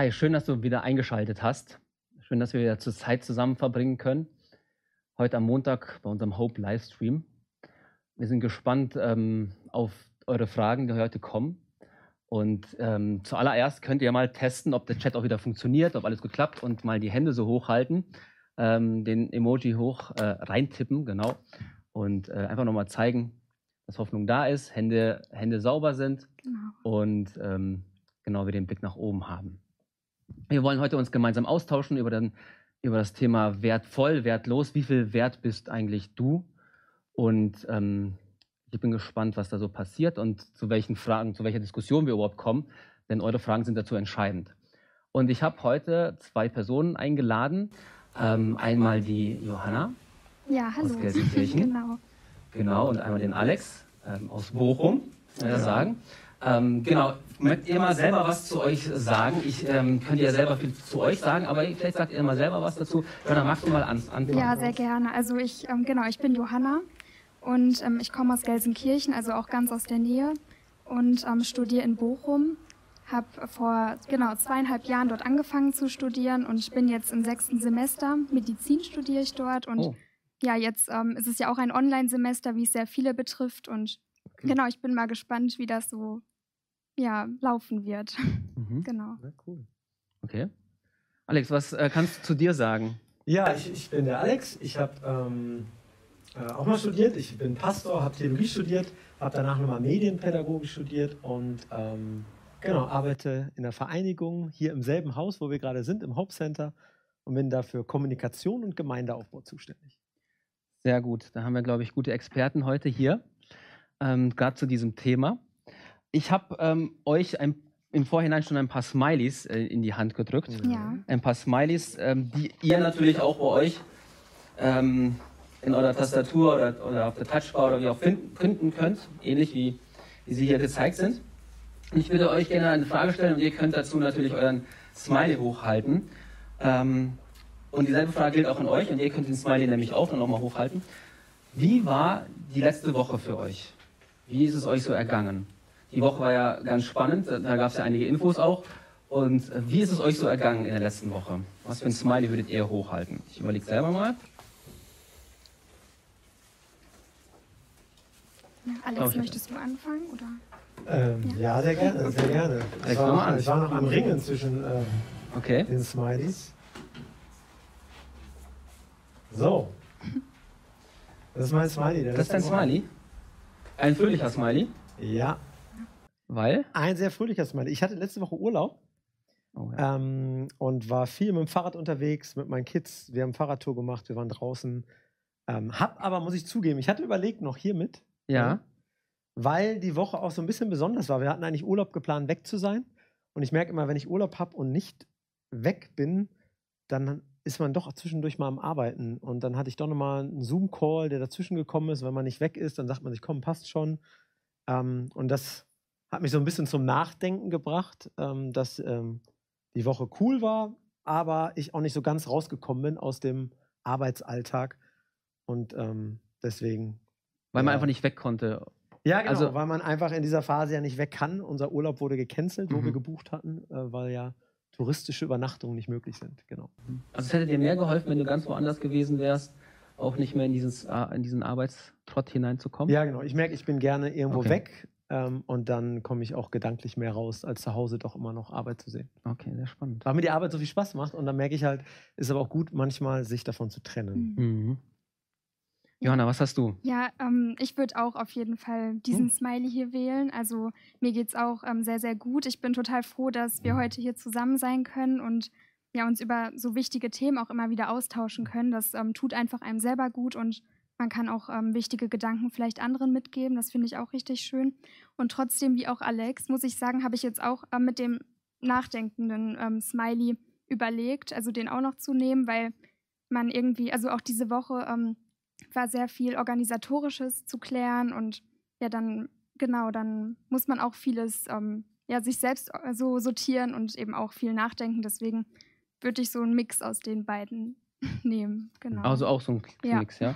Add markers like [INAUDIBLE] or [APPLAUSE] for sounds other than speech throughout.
Hi, schön, dass du wieder eingeschaltet hast. Schön, dass wir wieder zur Zeit zusammen verbringen können. Heute am Montag bei unserem Hope Livestream. Wir sind gespannt ähm, auf eure Fragen, die heute kommen. Und ähm, zuallererst könnt ihr mal testen, ob der Chat auch wieder funktioniert, ob alles gut klappt und mal die Hände so hochhalten, ähm, den Emoji hoch äh, reintippen, genau. Und äh, einfach nochmal zeigen, dass Hoffnung da ist, Hände, Hände sauber sind Genau. und ähm, genau wir den Blick nach oben haben. Wir wollen heute uns gemeinsam austauschen über, den, über das Thema wertvoll, wertlos. Wie viel wert bist eigentlich du? Und ähm, ich bin gespannt, was da so passiert und zu welchen Fragen, zu welcher Diskussion wir überhaupt kommen, denn eure Fragen sind dazu entscheidend. Und ich habe heute zwei Personen eingeladen. Ähm, einmal die Johanna, Ja, hallo. Aus Gelsenkirchen. [LAUGHS] genau. genau, und einmal den Alex ähm, aus Bochum, muss man ja sagen. Ähm, genau, möchtet ihr mal selber was zu euch sagen? Ich ähm, könnte ja selber viel zu euch sagen, aber vielleicht sagt ihr mal selber was dazu. Johanna, magst du mal an, anfangen? Ja, sehr gerne. Also ich, ähm, genau, ich bin Johanna und ähm, ich komme aus Gelsenkirchen, also auch ganz aus der Nähe und ähm, studiere in Bochum. Habe vor genau zweieinhalb Jahren dort angefangen zu studieren und ich bin jetzt im sechsten Semester. Medizin studiere ich dort und Oh. ja, jetzt ähm, ist es ja auch ein Online-Semester, wie es sehr viele betrifft und Okay. genau, ich bin mal gespannt, wie das so ja, laufen wird. Mhm. [LAUGHS] genau. Na, cool. Okay. Alex, was äh, kannst du zu dir sagen? Ja, ich, ich bin der Alex. Ich habe ähm, äh, auch mal studiert. Ich bin Pastor, habe Theologie studiert, habe danach nochmal Medienpädagogik studiert und ähm, genau, arbeite in der Vereinigung hier im selben Haus, wo wir gerade sind, im Hope Center und bin dafür Kommunikation und Gemeindeaufbau zuständig. Sehr gut. Da haben wir, glaube ich, gute Experten heute hier, ähm, gerade zu diesem Thema. Ich habe ähm, euch ein, im Vorhinein schon ein paar Smileys äh, in die Hand gedrückt. Ja. Ein paar Smileys, ähm, die ihr natürlich auch bei euch ähm, in eurer Tastatur oder, oder auf der Touchbar oder wie auch finden, finden könnt, ähnlich wie, wie sie hier gezeigt sind. Und ich würde euch gerne eine Frage stellen und ihr könnt dazu natürlich euren Smiley hochhalten. Ähm, und dieselbe Frage gilt auch an euch und ihr könnt den Smiley nämlich auch noch mal hochhalten. Wie war die letzte Woche für euch? Wie ist es euch so ergangen? Die Woche war ja ganz spannend, da gab es ja einige Infos auch. Und äh, wie ist es euch so ergangen in der letzten Woche? Was für ein Smiley würdet ihr hochhalten? Ich überlege selber mal. Ja, Alex, möchtest du anfangen? Oder? Ähm, ja, sehr gerne, sehr gerne. Ich war, an. ich war noch am Ringen zwischen ähm, Okay. den Smileys. So. Das ist mein Smiley. der Das ist dein. Smiley? Ein fröhlicher Smiley? Ja, Weil? ein sehr fröhlicher Smiley. Ich hatte letzte Woche Urlaub Oh, ja. ähm, und war viel mit dem Fahrrad unterwegs, mit meinen Kids. Wir haben Fahrradtour gemacht, wir waren draußen. Ähm, hab aber, muss ich zugeben, ich hatte überlegt, noch hier mit, ja. weil die Woche auch so ein bisschen besonders war. Wir hatten eigentlich Urlaub geplant, weg zu sein. Und ich merke immer, wenn ich Urlaub habe und nicht weg bin, dann ist man doch zwischendurch mal am Arbeiten. Und dann hatte ich doch nochmal einen Zoom-Call, der dazwischen gekommen ist. Wenn man nicht weg ist, dann sagt man sich, komm, passt schon. Ähm, und das hat mich so ein bisschen zum Nachdenken gebracht, ähm, dass ähm, die Woche cool war, aber ich auch nicht so ganz rausgekommen bin aus dem Arbeitsalltag. Und ähm, deswegen Weil man Ja. einfach nicht weg konnte. ja, genau, Also- weil man einfach in dieser Phase ja nicht weg kann. Unser Urlaub wurde gecancelt, wo Mhm. wir gebucht hatten, äh, weil ja touristische Übernachtungen nicht möglich sind. Genau. Also es hätte dir mehr geholfen, wenn du ganz woanders gewesen wärst, auch nicht mehr in, dieses, äh, in diesen Arbeitstrott hineinzukommen. Ja, genau. Ich merke, ich bin gerne irgendwo Okay. weg ähm, und dann komme ich auch gedanklich mehr raus, als zu Hause doch immer noch Arbeit zu sehen. Okay, sehr spannend. Weil mir die Arbeit so viel Spaß macht und dann merke ich halt, ist aber auch gut, manchmal sich davon zu trennen. Mhm. Mhm. Johanna, was hast du? Ja, ähm, ich würde auch auf jeden Fall diesen Hm. Smiley hier wählen. Also mir geht es auch ähm, sehr, sehr gut. Ich bin total froh, dass wir heute hier zusammen sein können und ja, uns über so wichtige Themen auch immer wieder austauschen können. Das ähm, tut einfach einem selber gut und man kann auch ähm, wichtige Gedanken vielleicht anderen mitgeben. Das finde ich auch richtig schön. Und trotzdem, wie auch Alex, muss ich sagen, habe ich jetzt auch ähm, mit dem nachdenkenden ähm, Smiley überlegt, also den auch noch zu nehmen, weil man irgendwie, also auch diese Woche ähm, war sehr viel Organisatorisches zu klären und ja, dann, genau, dann muss man auch vieles, ähm, ja, sich selbst äh, so sortieren und eben auch viel nachdenken. Deswegen würde ich so einen Mix aus den beiden [LAUGHS] nehmen. Genau. Also auch so ein Ja. Mix, ja.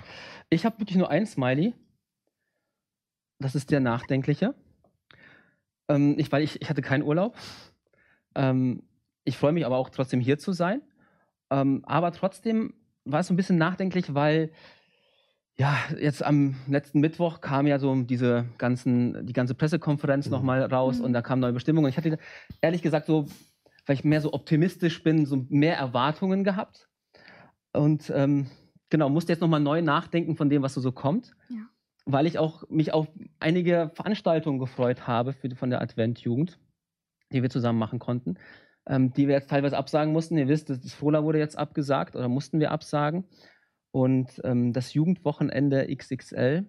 Ich habe wirklich nur ein Smiley. Das ist der nachdenkliche. Ähm, ich, weil ich, ich hatte keinen Urlaub. Ähm, ich freue mich aber auch trotzdem hier zu sein. Ähm, aber trotzdem war es so ein bisschen nachdenklich, weil ja, jetzt am letzten Mittwoch kam ja so diese ganzen, die ganze Pressekonferenz Mhm. nochmal raus Mhm. und da kamen neue Bestimmungen. Und ich hatte ehrlich gesagt so, weil ich mehr so optimistisch bin, so mehr Erwartungen gehabt. Und ähm, genau, musste jetzt nochmal neu nachdenken von dem, was so, so kommt. Ja. Weil ich auch mich auf einige Veranstaltungen gefreut habe für, von der Adventjugend, die wir zusammen machen konnten, ähm, die wir jetzt teilweise absagen mussten. Ihr wisst, das Fola wurde jetzt abgesagt oder mussten wir absagen. Und ähm, das Jugendwochenende XXL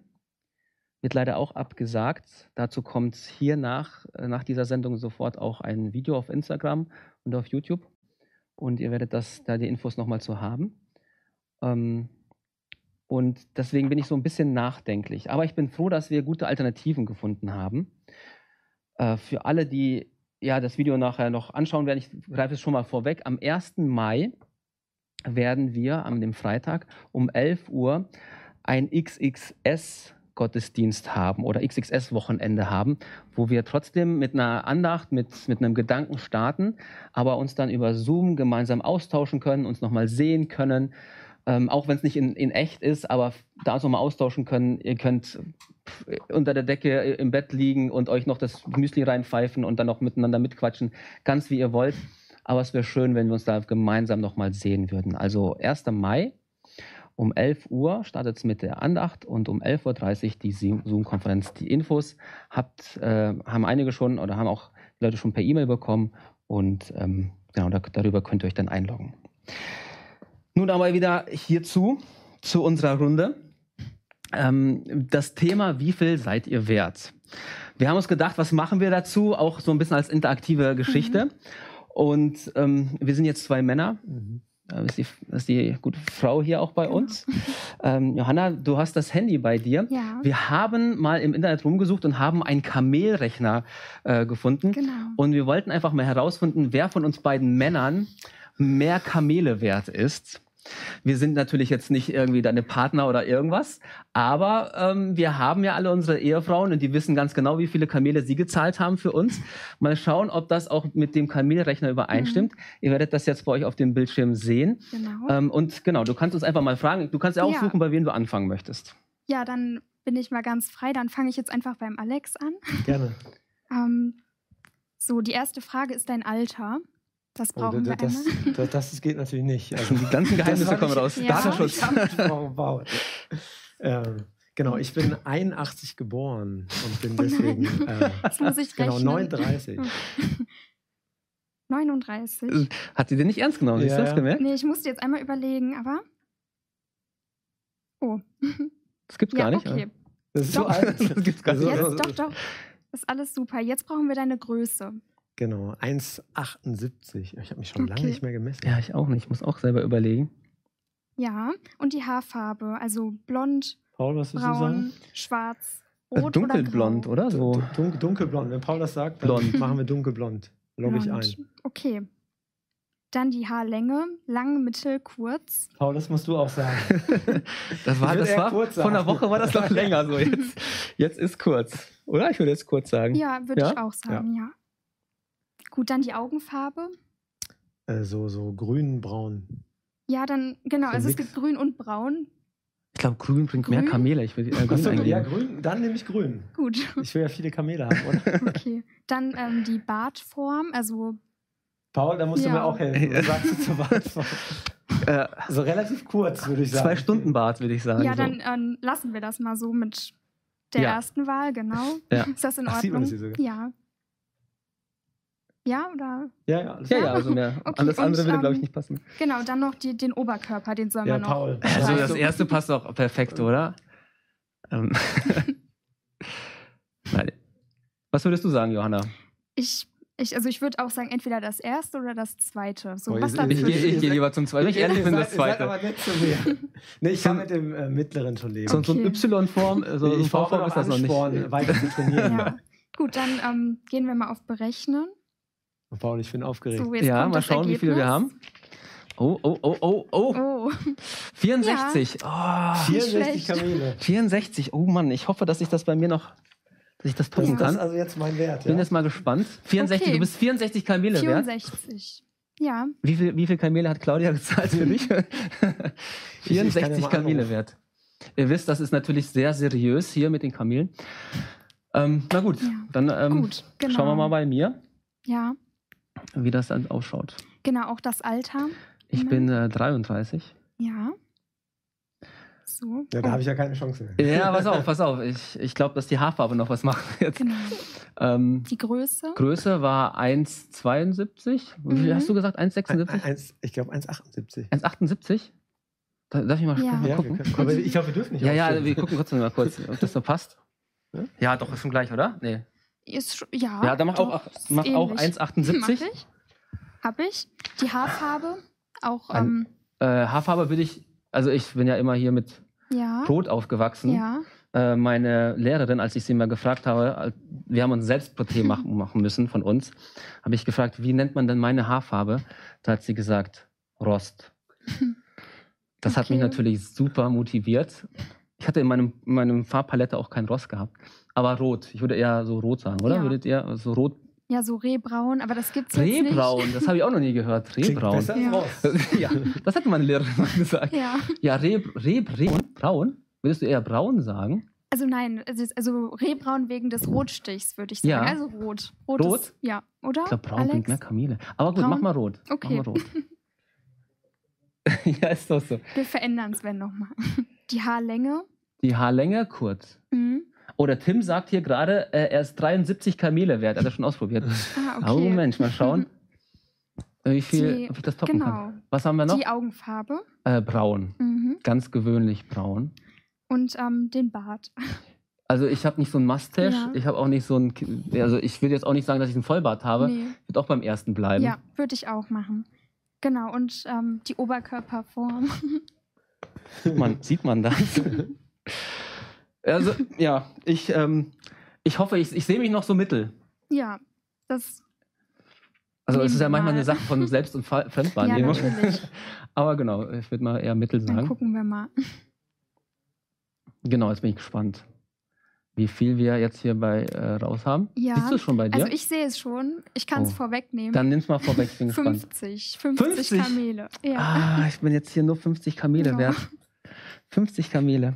wird leider auch abgesagt. Dazu kommt hier nach, äh, nach dieser Sendung sofort auch ein Video auf Instagram und auf YouTube. Und ihr werdet das, da die Infos nochmal zu haben. Ähm, und deswegen bin ich so ein bisschen nachdenklich. Aber ich bin froh, dass wir gute Alternativen gefunden haben. Äh, für alle, die ja das Video nachher noch anschauen werden, ich greife es schon mal vorweg. Am 1. Mai werden wir am dem Freitag um 11 Uhr ein XXS Gottesdienst haben oder XXS Wochenende haben, wo wir trotzdem mit einer Andacht, mit, mit einem Gedanken starten, aber uns dann über Zoom gemeinsam austauschen können, uns nochmal sehen können, ähm, auch wenn es nicht in, in echt ist, aber da uns nochmal austauschen können. Ihr könnt unter der Decke im Bett liegen und euch noch das Müsli reinpfeifen und dann noch miteinander mitquatschen, ganz wie ihr wollt. Aber es wäre schön, wenn wir uns da gemeinsam nochmal sehen würden. Also 1. Mai um 11 Uhr startet es mit der Andacht und um 11.30 Uhr die Zoom-Konferenz. Die Infos habt, äh, haben einige schon oder haben auch Leute schon per E-Mail bekommen und ähm, genau da, darüber könnt ihr euch dann einloggen. Nun aber wieder hierzu, zu unserer Runde. Ähm, das Thema, wie viel seid ihr wert? Wir haben uns gedacht, was machen wir dazu? Auch so ein bisschen als interaktive Geschichte. Und ähm, wir sind jetzt zwei Männer. Mhm. Da ist die, das ist die gute Frau hier auch bei Genau. uns. Ähm, Johanna, du hast das Handy bei dir. Ja, Wir haben mal im Internet rumgesucht und haben einen Kamelrechner äh, gefunden. genau. Und wir wollten einfach mal herausfinden, wer von uns beiden Männern mehr Kamele wert ist. Wir sind natürlich jetzt nicht irgendwie deine Partner oder irgendwas, aber ähm, wir haben ja alle unsere Ehefrauen und die wissen ganz genau, wie viele Kamele sie gezahlt haben für uns. Mal schauen, ob das auch mit dem Kamelrechner übereinstimmt. Ihr werdet das jetzt bei euch auf dem Bildschirm sehen. genau. Ähm, und genau, du kannst uns einfach mal fragen. Du kannst ja auch Ja. suchen, bei wem du anfangen möchtest. ja, dann bin ich mal ganz frei. Dann fange ich jetzt einfach beim Alex an. Gerne. [LAUGHS] Ähm, so, die erste Frage ist dein Alter. Das Oh, brauchen wir das, einmal. das, das, das geht natürlich nicht. [LAUGHS] Also, Die ganzen Geheimnisse kommen raus. Ja. Datenschutz. Wow, wow. ähm, genau, ich bin 81 geboren und bin Oh deswegen [LAUGHS] äh, Das muss ich genau rechnen. 39. 39. [LAUGHS] Hat sie den nicht ernst genommen? Ja, Hast du das gemerkt? Nee, ich musste jetzt einmal überlegen, aber. Oh. Das gibt's ja, gar nicht. okay. Das ist so oder? alt. das gibt's gar Also- nicht. Jetzt, doch, doch. Ist alles super. Jetzt brauchen wir deine Größe. Genau, 1,78. Ich habe mich schon lange Okay. nicht mehr gemessen. Ja, ich auch nicht. Ich muss auch selber überlegen. Ja. Und die Haarfarbe. Also blond, Paul, was würdest du braun, sagen? schwarz, Also rot dunkelblond, oder, oder? So. Dun dunkelblond. Wenn Paul das sagt, dann Blond. machen wir dunkelblond. Logge ich ein. Okay. Dann die Haarlänge. Lang, mittel, kurz. Paul, das musst du auch sagen. [LAUGHS] Das war, das war kurz vor einer. Woche war das noch [LAUGHS] länger. So jetzt, jetzt ist kurz. Oder? Ich würde jetzt kurz sagen. Ja, würde Ja? ich auch sagen, ja. Gut, dann die Augenfarbe. äh, so, so grün-braun. Ja, dann, genau, So also es nix. gibt grün und braun. Ich glaube, grün bringt mehr Grün? Kamele. Ich will äh, grün Achso, ja, grün. Dann nehme ich grün. Gut, Ich will ja viele Kamele haben, oder? [LAUGHS] okay. Dann ähm, die Bartform, also Paul, da musst du Ja. mir auch helfen. [LAUGHS] Was sagst du zur Wartform? Äh, So relativ kurz, würde ich sagen. zwei Stunden Bart, würde ich sagen. ja, so. dann ähm, lassen wir das mal so mit der Ja. ersten Wahl, genau. Ja. Ist das in Ach, sieht Ordnung? man das hier sogar? Ja. Ja, oder? Ja, ja, alles Ja, ja, also mehr. [LAUGHS] Okay, Alles andere und, würde, glaube ich, ähm, nicht passen. Genau, dann noch die, den Oberkörper, den sollen Ja, wir noch. Paul. [LAUGHS] Also das erste passt auch perfekt, oder? Ähm. [LAUGHS] Nein. Was würdest du sagen, Johanna? Ich, ich, also ich würde auch sagen, entweder das erste oder das zweite. So, Oh, was Ich, ich ihr gehe lieber zum zweiten. Ich ehrlich bin, das seid zweite. aber nett zu mir. Nee, ich kann mit dem äh, mittleren schon leben. So, so ein Okay. Y-Form, so, so ein ich V-Form ist das noch nicht. Weiter zu trainieren. ja. Gut, dann ähm, gehen wir mal auf Berechnen. Paul, ich bin aufgeregt. So, Ja, mal schauen, wie viele wir Ergebnis. haben. Oh, oh, oh, oh, oh. Oh, 64. Oh, 64 schlecht. Kamele. 64. Oh Mann, ich hoffe, dass ich das bei mir noch, dass ich das Das, passen das ist kann. also jetzt mein Wert. Bin Ja? jetzt mal gespannt. 64, Okay. du bist 64 Kamele wert. 64. Ja. Wie viel, wie viel Kamele hat Claudia [LAUGHS] gezahlt für dich? Ich- ich kann ja 64 mal Kamele anrufen. wert. Ihr wisst, das ist natürlich sehr seriös hier mit den Kamelen. Ähm, na gut, Ja. dann ähm, Gut, genau. schauen wir mal bei mir, Ja, wie das dann ausschaut. genau, auch das Alter. Ich Mhm. bin äh, 33. Ja. So. Ja, da oh, habe ich ja keine Chance mehr. Ja, pass auf, [LAUGHS] pass auf. Ich, ich glaube, dass die Haarfarbe noch was macht jetzt. Genau. Ähm, Die Größe. Größe war 1,72. Wie viel Mhm. hast du gesagt? 1,76? Ein- eins- Ich glaube 1,78. 1,78? Da- Darf ich mal, Ja. mal Ja, wir gucken? können, aber ich glaube, wir dürfen nicht Ja, ja, wir gucken trotzdem mal kurz, ob das so passt. Ja? Ja, doch, ist schon gleich, oder? Nee. Ist, ja, Ja, dann mach doch, auch, mach auch ähnlich. 1,78. Mach ich. Hab ich. Die Haarfarbe auch, An- ähm, Äh, Haarfarbe würde ich, also ich bin ja immer hier mit ja. Rot aufgewachsen. Ja. Äh, meine Lehrerin, als ich sie mal gefragt habe, äh, wir haben uns selbst Porträt machen, [LAUGHS] machen müssen von uns, habe ich gefragt, wie nennt man denn meine Haarfarbe? Da hat sie gesagt, Rost. [LAUGHS] Das hat mich Okay. natürlich super motiviert. Ich hatte in meinem, in meinem Farbpalette auch kein Rost gehabt. Aber rot. Ich würde eher so rot sagen, oder? Ja. Würdet ihr so rot? ja, so Rehbraun, aber das gibt's jetzt nicht. Rehbraun, das habe ich auch noch nie gehört. Rehbraun. besser Ja. raus. [LAUGHS] ja, das hat meine Lehrerin mal gesagt. Ja. Ja, Reh, Reh, Reh, braun? Würdest du eher braun sagen? Also nein, es ist- also Rehbraun wegen des Rotstichs, würde ich sagen. Ja. Also rot. Rot? Rot? Ist, ja, oder? Ich glaube, braun Alex? klingt mehr Kamele. Aber gut, Braun? mach mal rot. Okay. Mach mal rot. [LAUGHS] [LAUGHS] ja, ist doch so. Wir verändern es, wenn nochmal. Die Haarlänge. Die Haarlänge kurz. Mhm. Oder Tim sagt hier gerade, äh, er ist 73 Kamele wert. Hat er schon ausprobiert. Ah, okay. Oh Mensch, mal schauen, [LAUGHS] wie viel, Die- ob ich das toppen genau. kann. Was haben wir noch? Die Augenfarbe. Äh, braun. Mhm. Ganz gewöhnlich braun. Und ähm, den Bart. [LAUGHS] Also ich habe nicht so ein Mustache. Ja. Ich habe auch nicht so ein... Also ich will jetzt auch nicht sagen, dass ich einen Vollbart habe. Nee. Ich würde auch beim ersten bleiben. Ja, würde ich auch machen. Genau, und ähm, die Oberkörperform. Sieht man, sieht man das? [LAUGHS] also, ja, ich, ähm, ich hoffe, ich, ich sehe mich noch so mittel. ja, das. Also, es ist ja manchmal mal. eine Sache von Selbst- und Ja, Fremdwahrnehmung. natürlich. [LAUGHS] Aber genau, ich würde mal eher mittel Dann sagen. gucken wir mal. Genau, jetzt bin ich gespannt, wie viel wir jetzt hier bei äh, raus haben. Ja, Siehst du es schon bei dir? Also ich sehe es schon. Ich kann es Oh. vorwegnehmen. Dann nimm's mal vorweg, ich bin [LAUGHS] gespannt. 50. 50, 50? Kamele. Ja. Ah, ich bin jetzt hier nur 50 Kamele Ja. wert. 50 Kamele.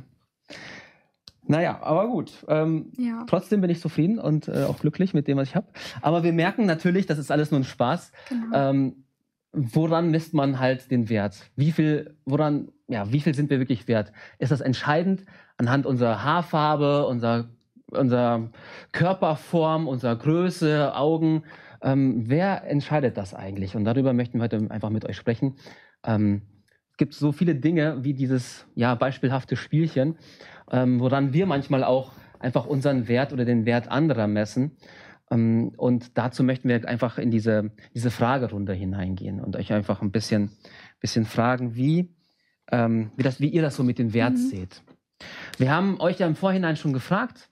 Naja, aber gut. Ähm, ja. trotzdem bin ich zufrieden und äh, auch glücklich mit dem, was ich habe. Aber wir merken natürlich, das ist alles nur ein Spaß. Genau. Ähm, woran misst man halt den Wert? Wie viel, woran, ja, wie viel sind wir wirklich wert? Ist das entscheidend anhand unserer Haarfarbe, unserer, unserer Körperform, unserer Größe, Augen? Ähm, wer entscheidet das eigentlich? Und darüber möchten wir heute einfach mit euch sprechen. Ähm, es gibt so viele Dinge wie dieses ja, beispielhafte Spielchen, ähm, woran wir manchmal auch einfach unseren Wert oder den Wert anderer messen. Ähm, und dazu möchten wir einfach in diese, diese Fragerunde hineingehen und euch einfach ein bisschen, bisschen fragen, wie, ähm, wie, das, wie ihr das so mit dem Wert Mhm. seht. Wir haben euch ja im Vorhinein schon gefragt,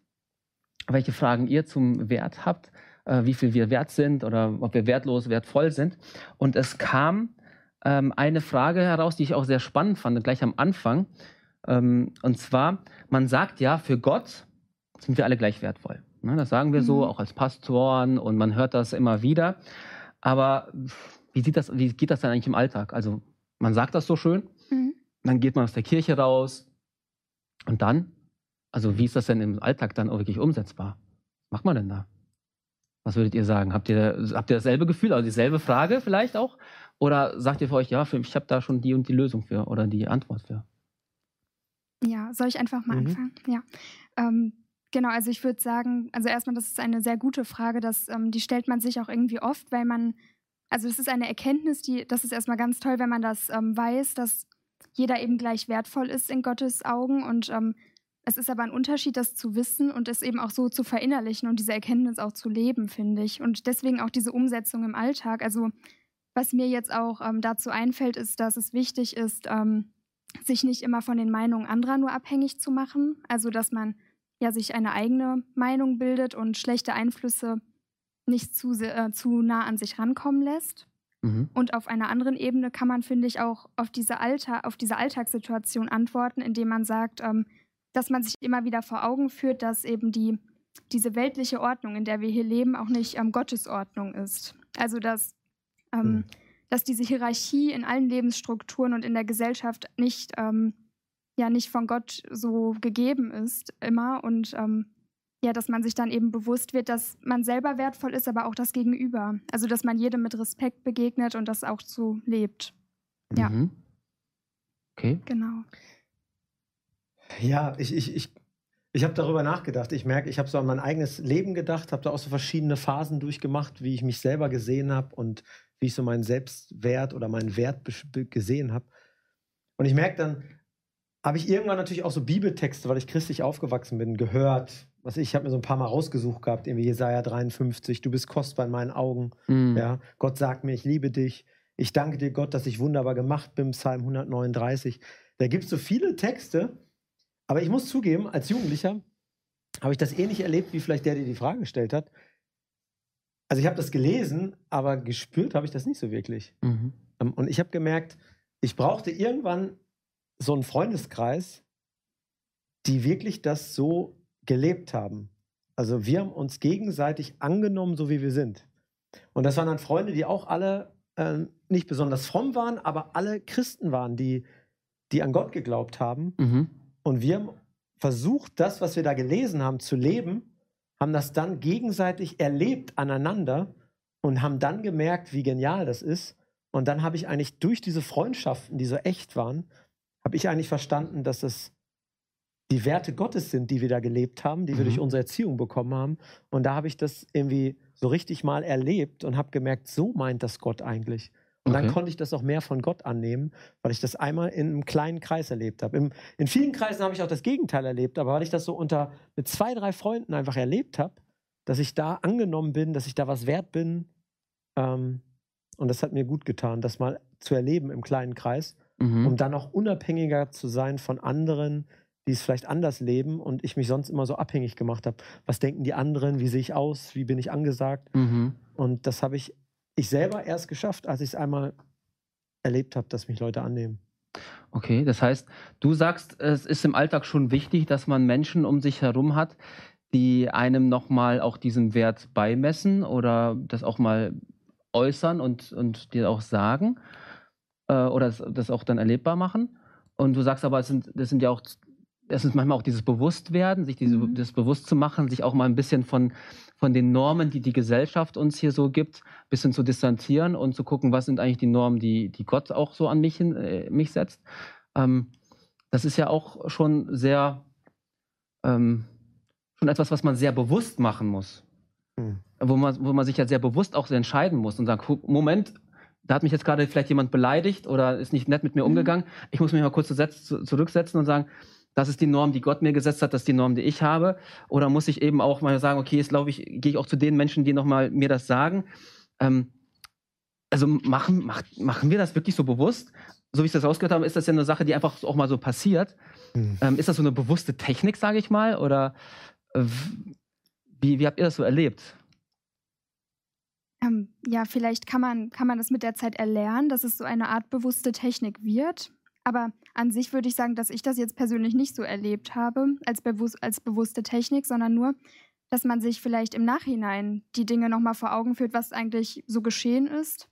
welche Fragen ihr zum Wert habt, äh, wie viel wir wert sind oder ob wir wertlos, wertvoll sind. Und es kam ähm, eine Frage heraus, die ich auch sehr spannend fand, gleich am Anfang. Ähm, und zwar, man sagt ja, für Gott sind wir alle gleich wertvoll. Ne, das sagen wir so, Mhm. auch als Pastoren und man hört das immer wieder. Aber wie, sieht das, wie geht das dann eigentlich im Alltag? Also man sagt das so schön, Mhm. dann geht man aus der Kirche raus und dann, also wie ist das denn im Alltag dann auch wirklich umsetzbar? Was macht man denn da? Was würdet ihr sagen? Habt ihr, habt ihr dasselbe Gefühl, also dieselbe Frage vielleicht auch? Oder sagt ihr für euch, ja, für, ich habe da schon die und die Lösung für oder die Antwort für? Ja, soll ich einfach mal Mhm. anfangen? Ja. Ähm, genau, also ich würde sagen, also erstmal, das ist eine sehr gute Frage, dass, ähm, die stellt man sich auch irgendwie oft, weil man, also es ist eine Erkenntnis, die, das ist erstmal ganz toll, wenn man das ähm, weiß, dass jeder eben gleich wertvoll ist in Gottes Augen und ähm, es ist aber ein Unterschied, das zu wissen und es eben auch so zu verinnerlichen und diese Erkenntnis auch zu leben, finde ich. Und deswegen auch diese Umsetzung im Alltag. Also was mir jetzt auch ähm, dazu einfällt, ist, dass es wichtig ist, ähm, sich nicht immer von den Meinungen anderer nur abhängig zu machen. Also dass man ja sich eine eigene Meinung bildet und schlechte Einflüsse nicht zu, äh, zu nah an sich rankommen lässt. Mhm. Und auf einer anderen Ebene kann man, finde ich, auch auf diese, Allta auf diese Alltagssituation antworten, indem man sagt, ähm, dass man sich immer wieder vor Augen führt, dass eben die, diese weltliche Ordnung, in der wir hier leben, auch nicht ähm, Gottes Ordnung ist. Also dass ähm, Mhm. Dass diese Hierarchie in allen Lebensstrukturen und in der Gesellschaft nicht, ähm, ja, nicht von Gott so gegeben ist immer und ähm, ja, dass man sich dann eben bewusst wird, dass man selber wertvoll ist, aber auch das Gegenüber. Also dass man jedem mit Respekt begegnet und das auch so lebt. Ja. Mhm. Okay. Genau. Ja, ich, ich, ich, ich habe darüber nachgedacht. Ich merke, ich habe so an mein eigenes Leben gedacht, habe da auch so verschiedene Phasen durchgemacht, wie ich mich selber gesehen habe und wie ich so meinen Selbstwert oder meinen Wert gesehen habe. Und ich merke dann, habe ich irgendwann natürlich auch so Bibeltexte, weil ich christlich aufgewachsen bin, gehört. Was ich, ich habe mir so ein paar Mal rausgesucht gehabt, irgendwie Jesaja 53, du bist kostbar in meinen Augen. Mhm. Ja, Gott sagt mir, ich liebe dich. Ich danke dir, Gott, dass ich wunderbar gemacht bin, Psalm 139. Da gibt es so viele Texte, aber ich muss zugeben, als Jugendlicher habe ich das ähnlich erlebt, wie vielleicht der, der die Frage gestellt hat. Also ich habe das gelesen, aber gespürt habe ich das nicht so wirklich. Mhm. Ähm, Und ich habe gemerkt, ich brauchte irgendwann so einen Freundeskreis, die wirklich das so gelebt haben. Also wir haben uns gegenseitig angenommen, so wie wir sind. Und das waren dann Freunde, die auch alle ähm, nicht besonders fromm waren, aber alle Christen waren, die, die an Gott geglaubt haben. Mhm. Und wir haben versucht, das, was wir da gelesen haben, zu leben, haben das dann gegenseitig erlebt aneinander und haben dann gemerkt, wie genial das ist. Und dann habe ich eigentlich durch diese Freundschaften, die so echt waren, habe ich eigentlich verstanden, dass es die Werte Gottes sind, die wir da gelebt haben, die wir Mhm. durch unsere Erziehung bekommen haben. Und da habe ich das irgendwie so richtig mal erlebt und habe gemerkt, so meint das Gott eigentlich. Und dann Okay. konnte ich das auch mehr von Gott annehmen, weil ich das einmal in einem kleinen Kreis erlebt habe. Im, in vielen Kreisen habe ich auch das Gegenteil erlebt, aber weil ich das so unter mit zwei, drei Freunden einfach erlebt habe, dass ich da angenommen bin, dass ich da was wert bin. Ähm, und das hat mir gut getan, das mal zu erleben im kleinen Kreis, Mhm. um dann auch unabhängiger zu sein von anderen, die es vielleicht anders leben und ich mich sonst immer so abhängig gemacht habe. Was denken die anderen? Wie sehe ich aus? Wie bin ich angesagt? Mhm. Und das habe ich, ich selber erst geschafft, als ich es einmal erlebt habe, dass mich Leute annehmen. Okay, das heißt, du sagst, es ist im Alltag schon wichtig, dass man Menschen um sich herum hat, die einem nochmal auch diesen Wert beimessen oder das auch mal äußern und, und dir auch sagen äh, oder das, das auch dann erlebbar machen. Und du sagst aber, es sind, das sind ja auch, es ist manchmal auch dieses Bewusstwerden, sich diese, Mhm. das bewusst zu machen, sich auch mal ein bisschen von, von den Normen, die die Gesellschaft uns hier so gibt, ein bisschen zu distanzieren und zu gucken, was sind eigentlich die Normen, die, die Gott auch so an mich, hin, äh, mich setzt. Ähm, das ist ja auch schon sehr, ähm, schon etwas, was man sehr bewusst machen muss. Hm. Wo, man, wo man sich ja sehr bewusst auch entscheiden muss und sagt, "Hu- Moment, da hat mich jetzt gerade vielleicht jemand beleidigt oder ist nicht nett mit mir Mhm. umgegangen. Ich muss mich mal kurz zu setz- zu, zurücksetzen und sagen, das ist die Norm, die Gott mir gesetzt hat, das ist die Norm, die ich habe. Oder muss ich eben auch mal sagen, okay, jetzt glaube ich, gehe ich auch zu den Menschen, die nochmal mir das sagen. Ähm, also machen, macht, machen wir das wirklich so bewusst? So wie ich das rausgehört habe, ist das ja eine Sache, die einfach auch mal so passiert. Hm. Ähm, ist das so eine bewusste Technik, sage ich mal? Oder äh, wie, wie habt ihr das so erlebt? Ähm, ja, vielleicht kann man, kann man das mit der Zeit erlernen, dass es so eine Art bewusste Technik wird. Aber an sich würde ich sagen, dass ich das jetzt persönlich nicht so erlebt habe als, bewus als bewusste Technik, sondern nur, dass man sich vielleicht im Nachhinein die Dinge nochmal vor Augen führt, was eigentlich so geschehen ist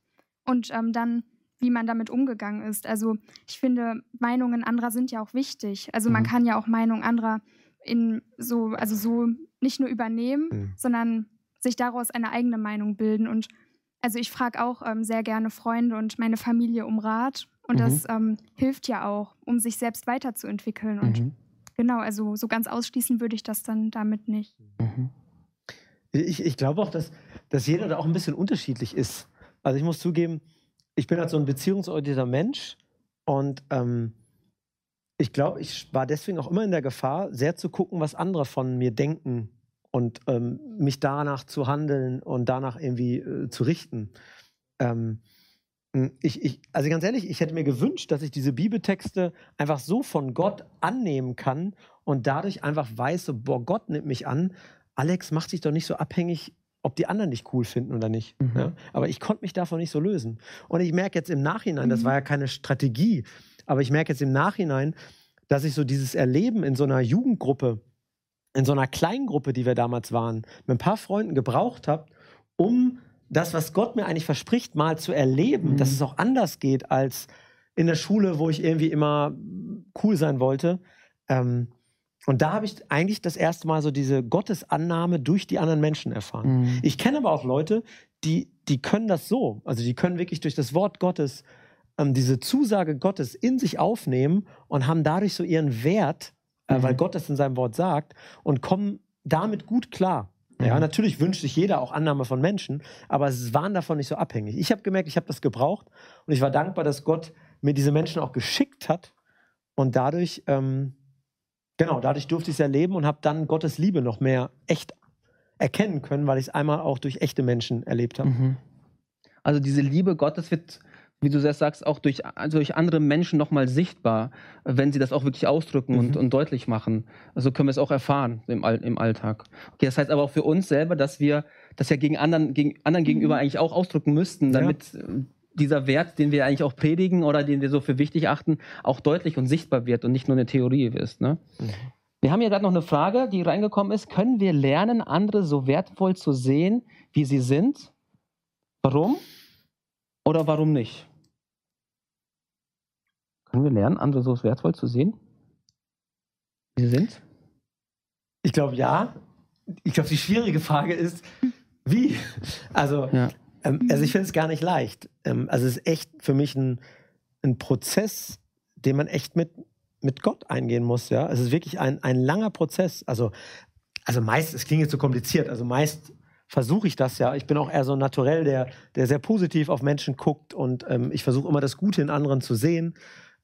und ähm, dann, wie man damit umgegangen ist. Also ich finde, Meinungen anderer sind ja auch wichtig. Also man Mhm. kann ja auch Meinungen anderer in so, also so nicht nur übernehmen, Mhm. sondern sich daraus eine eigene Meinung bilden. Und also ich frage auch ähm, sehr gerne Freunde und meine Familie um Rat. Und Mhm. das ähm, hilft ja auch, um sich selbst weiterzuentwickeln. Und Mhm. genau, also so ganz ausschließen würde ich das dann damit nicht. Mhm. Ich, ich glaube auch, dass, dass jeder da auch ein bisschen unterschiedlich ist. Also ich muss zugeben, ich bin halt so ein beziehungsorientierter Mensch und ähm, ich glaube, ich war deswegen auch immer in der Gefahr, sehr zu gucken, was andere von mir denken und ähm, mich danach zu handeln und danach irgendwie äh, zu richten. Ähm, ich, ich, also ganz ehrlich, ich hätte mir gewünscht, dass ich diese Bibeltexte einfach so von Gott annehmen kann und dadurch einfach weiß, so, boah, Gott nimmt mich an. Alex macht sich doch nicht so abhängig, ob die anderen dich cool finden oder nicht. Mhm. Ja? Aber ich konnte mich davon nicht so lösen. Und ich merke jetzt im Nachhinein, das Mhm. war ja keine Strategie, aber ich merke jetzt im Nachhinein, dass ich so dieses Erleben in so einer Jugendgruppe, in so einer Kleingruppe, die wir damals waren, mit ein paar Freunden gebraucht habe, um das, was Gott mir eigentlich verspricht, mal zu erleben, Mhm. dass es auch anders geht als in der Schule, wo ich irgendwie immer cool sein wollte. Ähm, und da habe ich eigentlich das erste Mal so diese Gottesannahme durch die anderen Menschen erfahren. Mhm. Ich kenne aber auch Leute, die, die können das so. Also die können wirklich durch das Wort Gottes ähm, diese Zusage Gottes in sich aufnehmen und haben dadurch so ihren Wert, äh, Mhm. weil Gott das in seinem Wort sagt, und kommen damit gut klar. Ja, Mhm. natürlich wünscht sich jeder auch Annahme von Menschen, aber es waren davon nicht so abhängig. Ich habe gemerkt, ich habe das gebraucht und ich war dankbar, dass Gott mir diese Menschen auch geschickt hat und dadurch, ähm, genau, dadurch durfte ich es erleben und habe dann Gottes Liebe noch mehr echt erkennen können, weil ich es einmal auch durch echte Menschen erlebt habe. Mhm. Also diese Liebe Gottes wird, wie du selbst sagst, auch durch, durch andere Menschen nochmal sichtbar, wenn sie das auch wirklich ausdrücken und, Mhm. und deutlich machen. Also können wir es auch erfahren im, All, im Alltag. Okay, das heißt aber auch für uns selber, dass wir das ja gegen anderen, gegen anderen gegenüber Mhm. eigentlich auch ausdrücken müssten, Ja. damit äh, dieser Wert, den wir eigentlich auch predigen oder den wir so für wichtig achten, auch deutlich und sichtbar wird und nicht nur eine Theorie ist. Ne? Mhm. Wir haben ja gerade noch eine Frage, die reingekommen ist. Können wir lernen, andere so wertvoll zu sehen, wie sie sind? Warum? Oder warum nicht? Können wir lernen, andere so wertvoll zu sehen, wie sie sind? Ich glaube, ja. Ich glaube, die schwierige Frage ist, wie? Also, Ja. ähm, also ich finde es gar nicht leicht. Ähm, also es ist echt für mich ein, ein Prozess, den man echt mit, mit Gott eingehen muss. Ja? Es ist wirklich ein, ein langer Prozess. Also, also meist, es klingt jetzt so kompliziert, also meist versuche ich das ja. Ich bin auch eher so naturell, der, der sehr positiv auf Menschen guckt und ähm, ich versuche immer das Gute in anderen zu sehen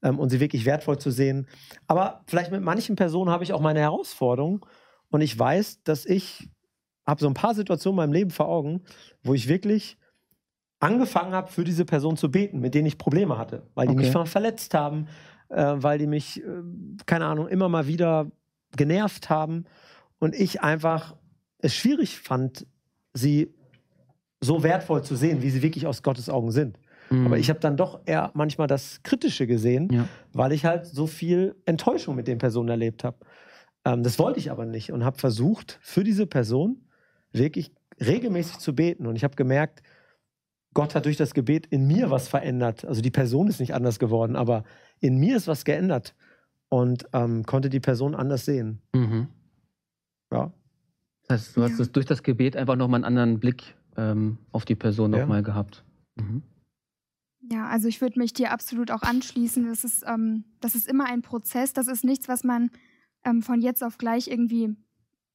ähm, und sie wirklich wertvoll zu sehen. Aber vielleicht mit manchen Personen habe ich auch meine Herausforderungen und ich weiß, dass ich habe so ein paar Situationen in meinem Leben vor Augen, wo ich wirklich angefangen habe, für diese Person zu beten, mit denen ich Probleme hatte, weil die Okay. mich verletzt haben, äh, weil die mich, äh, keine Ahnung, immer mal wieder genervt haben und ich einfach es schwierig fand, sie so wertvoll zu sehen, wie sie wirklich aus Gottes Augen sind. Aber ich habe dann doch eher manchmal das Kritische gesehen, Ja. weil ich halt so viel Enttäuschung mit den Personen erlebt habe. Ähm, das wollte ich aber nicht und habe versucht, für diese Person wirklich regelmäßig zu beten. Und ich habe gemerkt, Gott hat durch das Gebet in mir was verändert. Also die Person ist nicht anders geworden, aber in mir ist was geändert und ähm, konnte die Person anders sehen. Mhm. Ja. Das heißt, du hast Ja. durch das Gebet einfach nochmal einen anderen Blick ähm, auf die Person Ja. nochmal gehabt. Mhm. Ja, also ich würde mich dir absolut auch anschließen. Das ist, ähm, das ist immer ein Prozess. Das ist nichts, was man ähm, von jetzt auf gleich irgendwie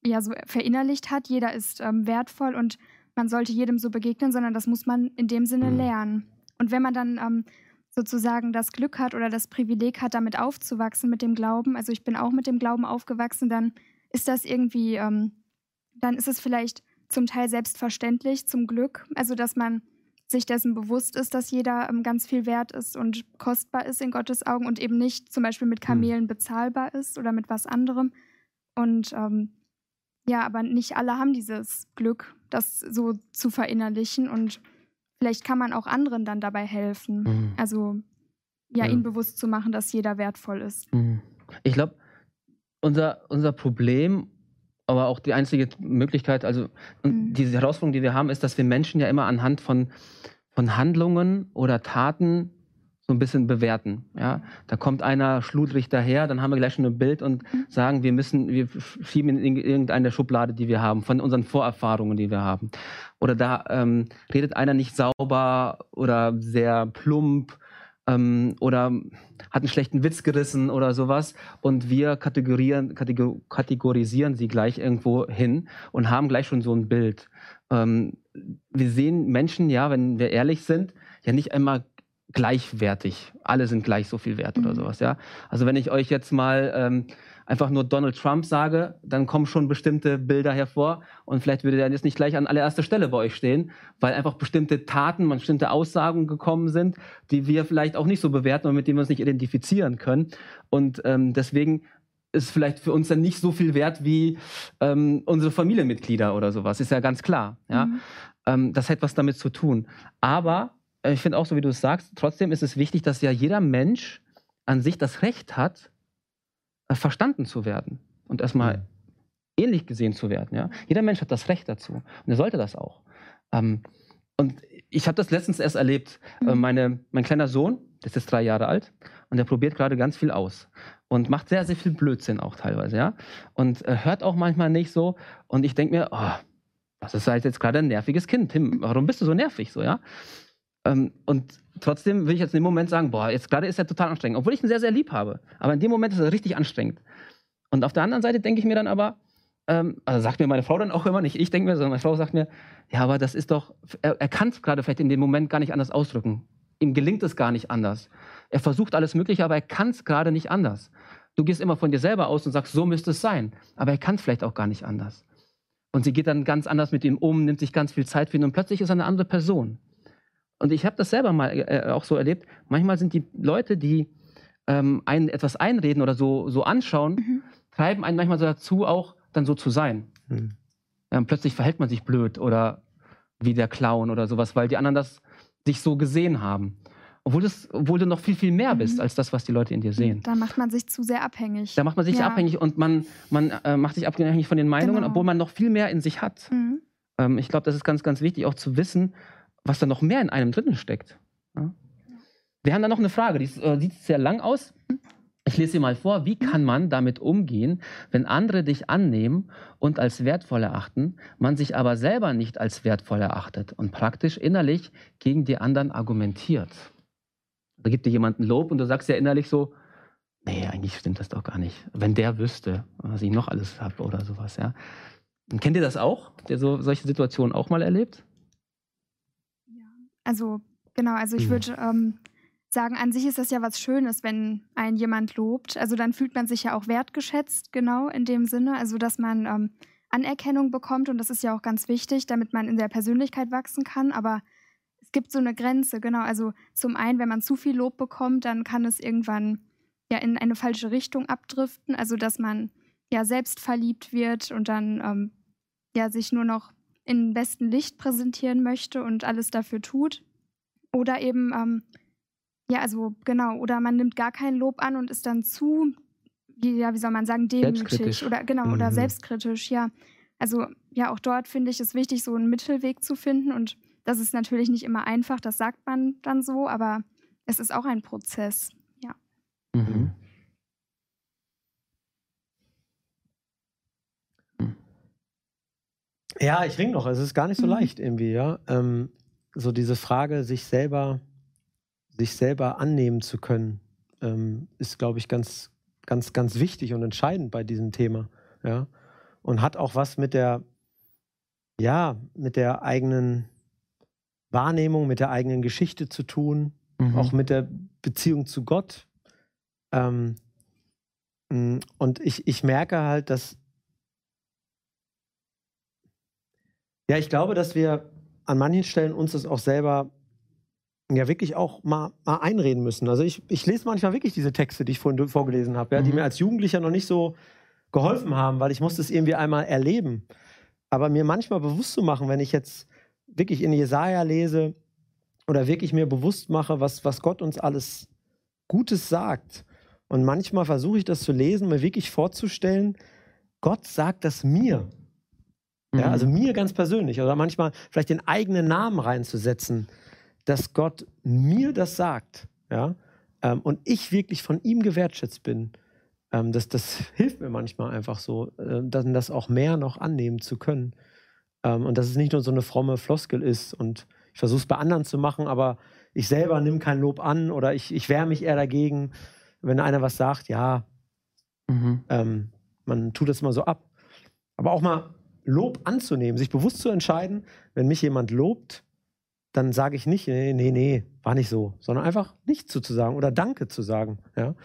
ja, so verinnerlicht hat. Jeder ist ähm, wertvoll und man sollte jedem so begegnen, sondern das muss man in dem Sinne Mhm. lernen. Und wenn man dann ähm, sozusagen das Glück hat oder das Privileg hat, damit aufzuwachsen mit dem Glauben, also ich bin auch mit dem Glauben aufgewachsen, dann ist das irgendwie, ähm, dann ist es vielleicht zum Teil selbstverständlich, zum Glück, also dass man sich dessen bewusst ist, dass jeder ähm, ganz viel wert ist und kostbar ist in Gottes Augen und eben nicht zum Beispiel mit Kamelen bezahlbar ist oder mit was anderem. Und ähm, ja, aber nicht alle haben dieses Glück, das so zu verinnerlichen und vielleicht kann man auch anderen dann dabei helfen. Mhm. Also ja, Ja. ihnen bewusst zu machen, dass jeder wertvoll ist. Mhm. Ich glaube, unser, unser Problem, aber auch die einzige Möglichkeit, also Mhm. diese Herausforderung, die wir haben, ist, dass wir Menschen ja immer anhand von, von Handlungen oder Taten so ein bisschen bewerten. Ja? Da kommt einer schludrig daher, dann haben wir gleich schon ein Bild und Mhm. sagen, wir müssen, wir schieben in irgendeine Schublade, die wir haben, von unseren Vorerfahrungen, die wir haben. Oder da ähm, redet einer nicht sauber oder sehr plump ähm, oder hat einen schlechten Witz gerissen oder sowas und wir kategorieren, kategor kategorisieren sie gleich irgendwo hin und haben gleich schon so ein Bild. Ähm, wir sehen Menschen, ja, wenn wir ehrlich sind, ja nicht einmal gleichwertig. Alle sind gleich so viel wert oder Mhm. sowas, ja. Also wenn ich euch jetzt mal ähm, einfach nur Donald Trump sage, dann kommen schon bestimmte Bilder hervor und vielleicht würde der jetzt nicht gleich an allererster Stelle bei euch stehen, weil einfach bestimmte Taten, bestimmte Aussagen gekommen sind, die wir vielleicht auch nicht so bewerten und mit denen wir uns nicht identifizieren können. Und ähm, deswegen ist vielleicht für uns dann nicht so viel wert wie ähm, unsere Familienmitglieder oder sowas. Ist ja ganz klar. Ja? Mhm. Ähm, das hat was damit zu tun. Aber äh, ich finde auch, so wie du es sagst, trotzdem ist es wichtig, dass ja jeder Mensch an sich das Recht hat, verstanden zu werden und erstmal Mhm. ähnlich gesehen zu werden. Ja? Jeder Mensch hat das Recht dazu und er sollte das auch. Ähm, Und ich habe das letztens erst erlebt. Äh, Mhm. meine, mein kleiner Sohn, der ist jetzt drei Jahre alt und der probiert gerade ganz viel aus und macht sehr, sehr viel Blödsinn auch teilweise, ja. Und äh, hört auch manchmal nicht so. Und ich denke mir, oh, das ist halt jetzt gerade ein nerviges Kind. Tim, warum bist du so nervig, so, ja? Ähm, und trotzdem will ich jetzt in dem Moment sagen, boah, jetzt gerade ist er total anstrengend, obwohl ich ihn sehr, sehr lieb habe. Aber in dem Moment ist er richtig anstrengend. Und auf der anderen Seite denke ich mir dann aber, ähm, also sagt mir meine Frau dann auch immer, nicht ich denke mir, sondern meine Frau sagt mir, ja, aber das ist doch, er, er kann es gerade vielleicht in dem Moment gar nicht anders ausdrücken. Ihm gelingt es gar nicht anders. Er versucht alles Mögliche, aber er kann es gerade nicht anders. Du gehst immer von dir selber aus und sagst, so müsste es sein. Aber er kann es vielleicht auch gar nicht anders. Und sie geht dann ganz anders mit ihm um, nimmt sich ganz viel Zeit für ihn und plötzlich ist er eine andere Person. Und ich habe das selber mal äh, auch so erlebt. Manchmal sind die Leute, die ähm, einen etwas einreden oder so, so anschauen, Mhm. treiben einen manchmal so dazu, auch dann so zu sein. Hm. Ja, und plötzlich verhält man sich blöd oder wie der Clown oder sowas, weil die anderen das sich so gesehen haben. Obwohl, das, obwohl du noch viel, viel mehr bist Mhm. als das, was die Leute in dir sehen. Da macht man sich zu sehr abhängig. Da macht man sich Ja. abhängig und man, man äh, macht sich abhängig von den Meinungen, Genau. obwohl man noch viel mehr in sich hat. Mhm. Ähm, ich glaube, das ist ganz, ganz wichtig, auch zu wissen, was da noch mehr in einem drinnen steckt. Ja? Wir haben da noch eine Frage, die äh, sieht sehr lang aus. Ich lese sie mal vor. Wie kann man damit umgehen, wenn andere dich annehmen und als wertvoll erachten, man sich aber selber nicht als wertvoll erachtet und praktisch innerlich gegen die anderen argumentiert? Da gibt dir jemand ein Lob und du sagst ja innerlich so, nee, eigentlich stimmt das doch gar nicht. Wenn der wüsste, was ich noch alles habe oder sowas, ja. Und kennt ihr das auch? Ihr so, solche Situationen auch mal erlebt? Also, genau, also ich Mhm. würde ähm, sagen, an sich ist das ja was Schönes, wenn ein jemand lobt. Also dann fühlt man sich ja auch wertgeschätzt, genau in dem Sinne. Also, dass man ähm, Anerkennung bekommt und das ist ja auch ganz wichtig, damit man in der Persönlichkeit wachsen kann. Aber es gibt so eine Grenze, genau. Also zum einen, wenn man zu viel Lob bekommt, dann kann es irgendwann ja in eine falsche Richtung abdriften. Also, dass man ja selbst verliebt wird und dann ähm, ja sich nur noch im besten Licht präsentieren möchte und alles dafür tut. Oder eben, ähm, ja, also genau, oder man nimmt gar kein Lob an und ist dann zu, wie, ja, wie soll man sagen, demütig. Oder genau, oder Mhm. selbstkritisch, ja. Also ja, auch dort finde ich es wichtig, so einen Mittelweg zu finden. Und das ist natürlich nicht immer einfach, das sagt man dann so, aber es ist auch ein Prozess. Ja. Mhm. Ja, ich ring noch. Es ist gar nicht so Mhm. leicht irgendwie, ja. Ähm, so diese Frage, sich selber, sich selber annehmen zu können, ähm, ist, glaube ich, ganz, ganz, ganz wichtig und entscheidend bei diesem Thema, ja. Und hat auch was mit der, ja, mit der eigenen Wahrnehmung, mit der eigenen Geschichte zu tun, Mhm. auch mit der Beziehung zu Gott. Ähm, und ich, ich merke halt, dass. Ja, ich glaube, dass wir an manchen Stellen uns das auch selber ja wirklich auch mal, mal einreden müssen. Also ich, ich lese manchmal wirklich diese Texte, die ich vorhin vorgelesen habe, ja, die Mhm. mir als Jugendlicher noch nicht so geholfen haben, weil ich musste es irgendwie einmal erleben. Aber mir manchmal bewusst zu machen, wenn ich jetzt wirklich in Jesaja lese oder wirklich mir bewusst mache, was, was Gott uns alles Gutes sagt. Und manchmal versuche ich das zu lesen, mir wirklich vorzustellen, Gott sagt das mir. Ja, Mhm. also mir ganz persönlich. Oder manchmal vielleicht den eigenen Namen reinzusetzen, dass Gott mir das sagt. Ja, ähm, und ich wirklich von ihm gewertschätzt bin. Ähm, das, das hilft mir manchmal einfach so, äh, dann das auch mehr noch annehmen zu können. Ähm, und dass es nicht nur so eine fromme Floskel ist. Und ich versuche es bei anderen zu machen, aber ich selber nehme kein Lob an oder ich, ich wehre mich eher dagegen, wenn einer was sagt, ja, Mhm. ähm, man tut das mal so ab. Aber auch mal Lob anzunehmen, sich bewusst zu entscheiden, wenn mich jemand lobt, dann sage ich nicht, nee, nee, nee, war nicht so, sondern einfach nichts zu sagen oder Danke zu sagen. Ja?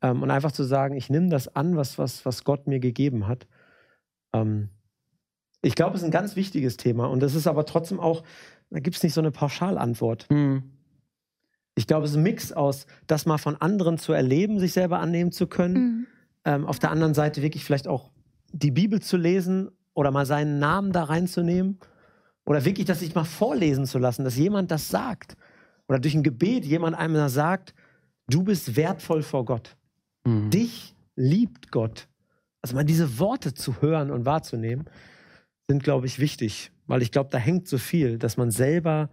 Ähm, und einfach zu sagen, ich nehme das an, was, was, was Gott mir gegeben hat. Ähm, ich glaube, es ist ein ganz wichtiges Thema und es ist aber trotzdem auch, da gibt es nicht so eine Pauschalantwort. Mhm. Ich glaube, es ist ein Mix aus, das mal von anderen zu erleben, sich selber annehmen zu können Mhm. ähm, auf der anderen Seite wirklich vielleicht auch die Bibel zu lesen oder mal seinen Namen da reinzunehmen oder wirklich das sich mal vorlesen zu lassen, dass jemand das sagt oder durch ein Gebet jemand einem da sagt, du bist wertvoll vor Gott, Mhm. dich liebt Gott. Also mal diese Worte zu hören und wahrzunehmen, sind, glaube ich, wichtig, weil ich glaube, da hängt so viel, dass man selber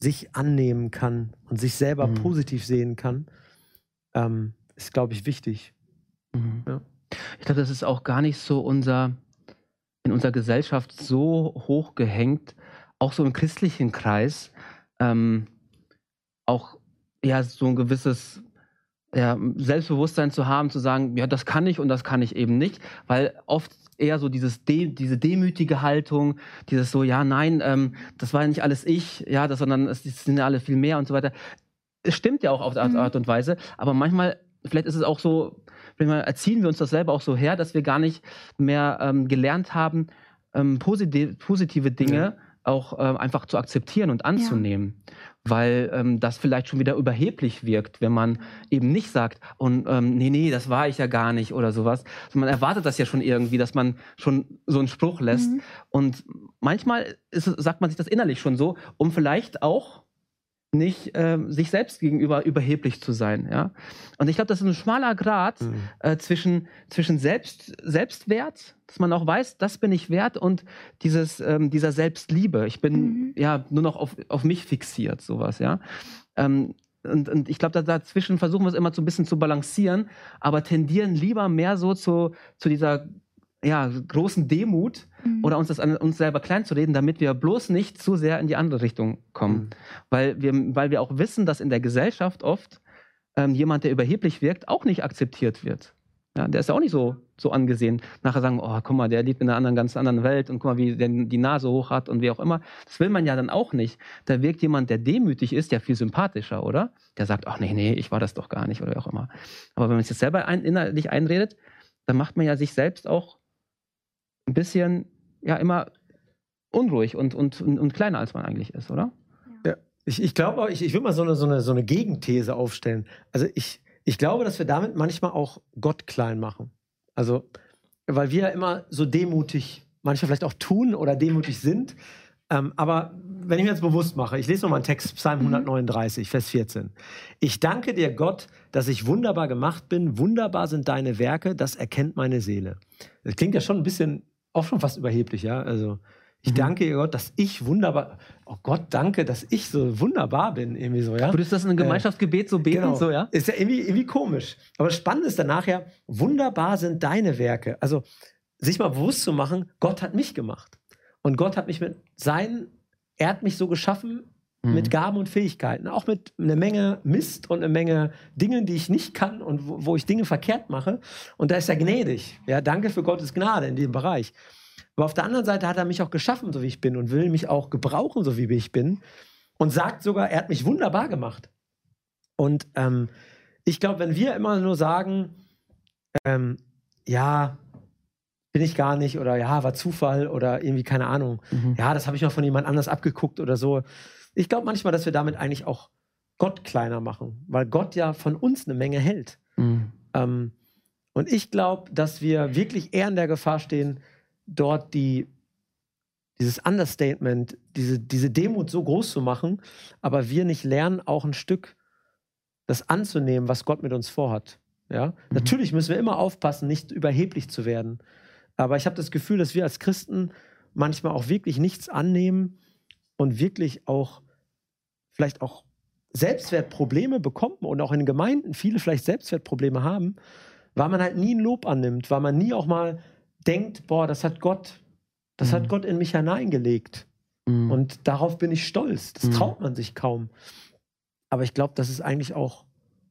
sich annehmen kann und sich selber Mhm. positiv sehen kann, ähm, ist, glaube ich, wichtig. Mhm. Ja. Ich glaube, das ist auch gar nicht so unser, in unserer Gesellschaft so hoch gehängt, auch so im christlichen Kreis, ähm, auch ja, so ein gewisses ja, Selbstbewusstsein zu haben, zu sagen, ja, das kann ich und das kann ich eben nicht, weil oft eher so dieses De diese demütige Haltung, dieses so, ja, nein, ähm, das war ja nicht alles ich, ja, das, sondern es sind ja alle viel mehr und so weiter. Es stimmt ja auch auf Art, Mhm. Art und Weise, aber manchmal, vielleicht ist es auch so, manchmal erziehen wir uns das selber auch so her, dass wir gar nicht mehr ähm, gelernt haben, ähm, positive, positive Dinge Ja. auch ähm, einfach zu akzeptieren und anzunehmen. Weil ähm, das vielleicht schon wieder überheblich wirkt, wenn man eben nicht sagt, und ähm, nee, nee, das war ich ja gar nicht oder sowas. Also man erwartet das ja schon irgendwie, dass man schon so einen Spruch lässt. Mhm. Und manchmal ist, sagt man sich das innerlich schon so, um vielleicht auch nicht ähm, sich selbst gegenüber überheblich zu sein. Ja? Und ich glaube, das ist ein schmaler Grad Mhm. äh, zwischen, zwischen Selbst, Selbstwert, dass man auch weiß, das bin ich wert und dieses, ähm, dieser Selbstliebe. Ich bin Mhm. ja nur noch auf, auf mich fixiert, sowas, ja. Ähm, und, und ich glaube, da, dazwischen versuchen wir es immer so ein bisschen zu balancieren, aber tendieren lieber mehr so zu, zu dieser ja, großen Demut Mhm. oder uns das an uns selber klein zu reden, damit wir bloß nicht zu sehr in die andere Richtung kommen. Mhm. Weil, wir, weil wir auch wissen, dass in der Gesellschaft oft ähm, jemand, der überheblich wirkt, auch nicht akzeptiert wird. Ja, der ist ja auch nicht so, so angesehen. Nachher sagen, oh, guck mal, der lebt in einer anderen, ganz anderen Welt und guck mal, wie der die Nase hoch hat und wie auch immer. Das will man ja dann auch nicht. Da wirkt jemand, der demütig ist, ja viel sympathischer, oder? Der sagt, ach nee, nee, ich war das doch gar nicht oder wie auch immer. Aber wenn man sich das selber ein, innerlich einredet, dann macht man ja sich selbst auch ein bisschen, ja, immer unruhig und, und, und, und kleiner, als man eigentlich ist, oder? Ich, ich glaube, auch, ich, ich will mal so eine, so, eine, so eine Gegenthese aufstellen. Also ich, ich glaube, dass wir damit manchmal auch Gott klein machen. Also, weil wir ja immer so demutig, manchmal vielleicht auch tun oder demutig sind. Ähm, aber wenn ich mir jetzt bewusst mache, ich lese nochmal einen Text, Psalm Mhm. 139, Vers 14. Ich danke dir, Gott, dass ich wunderbar gemacht bin. Wunderbar sind deine Werke, das erkennt meine Seele. Das klingt ja schon ein bisschen, auch schon fast überheblich, ja. Also, ich Mhm. danke dir, Gott, dass ich wunderbar, oh Gott, danke, dass ich so wunderbar bin, irgendwie so, ja. Würdest du das in einem Äh, Gemeinschaftsgebet so beten, Genau. so, ja? Ist ja irgendwie, irgendwie komisch. Aber spannend ist dann nachher, wunderbar sind deine Werke. Also sich mal bewusst zu machen, Gott hat mich gemacht. Und Gott hat mich mit seinen, er hat mich so geschaffen Mhm. mit Gaben und Fähigkeiten. Auch mit einer Menge Mist und einer Menge Dingen, die ich nicht kann und wo, wo ich Dinge verkehrt mache. Und da ist er gnädig. Ja, danke für Gottes Gnade in dem Bereich. Aber auf der anderen Seite hat er mich auch geschaffen, so wie ich bin und will mich auch gebrauchen, so wie ich bin. Und sagt sogar, er hat mich wunderbar gemacht. Und ähm, ich glaube, wenn wir immer nur sagen, ähm, ja, bin ich gar nicht oder ja, war Zufall oder irgendwie keine Ahnung, Mhm. ja, das habe ich mal von jemand anders abgeguckt oder so. Ich glaube manchmal, dass wir damit eigentlich auch Gott kleiner machen, weil Gott ja von uns eine Menge hält. Mhm. Ähm, und ich glaube, dass wir wirklich eher in der Gefahr stehen, dort die, dieses Understatement, diese, diese Demut so groß zu machen, aber wir nicht lernen, auch ein Stück das anzunehmen, was Gott mit uns vorhat. Ja? Natürlich müssen wir immer aufpassen, nicht überheblich zu werden. Aber ich habe das Gefühl, dass wir als Christen manchmal auch wirklich nichts annehmen und wirklich auch vielleicht auch Selbstwertprobleme bekommen und auch in Gemeinden viele vielleicht Selbstwertprobleme haben, weil man halt nie ein Lob annimmt, weil man nie auch mal denkt, boah, das hat Gott, das Mhm. hat Gott in mich hineingelegt Mhm. und darauf bin ich stolz. Das Mhm. traut man sich kaum. Aber ich glaube, dass es eigentlich auch,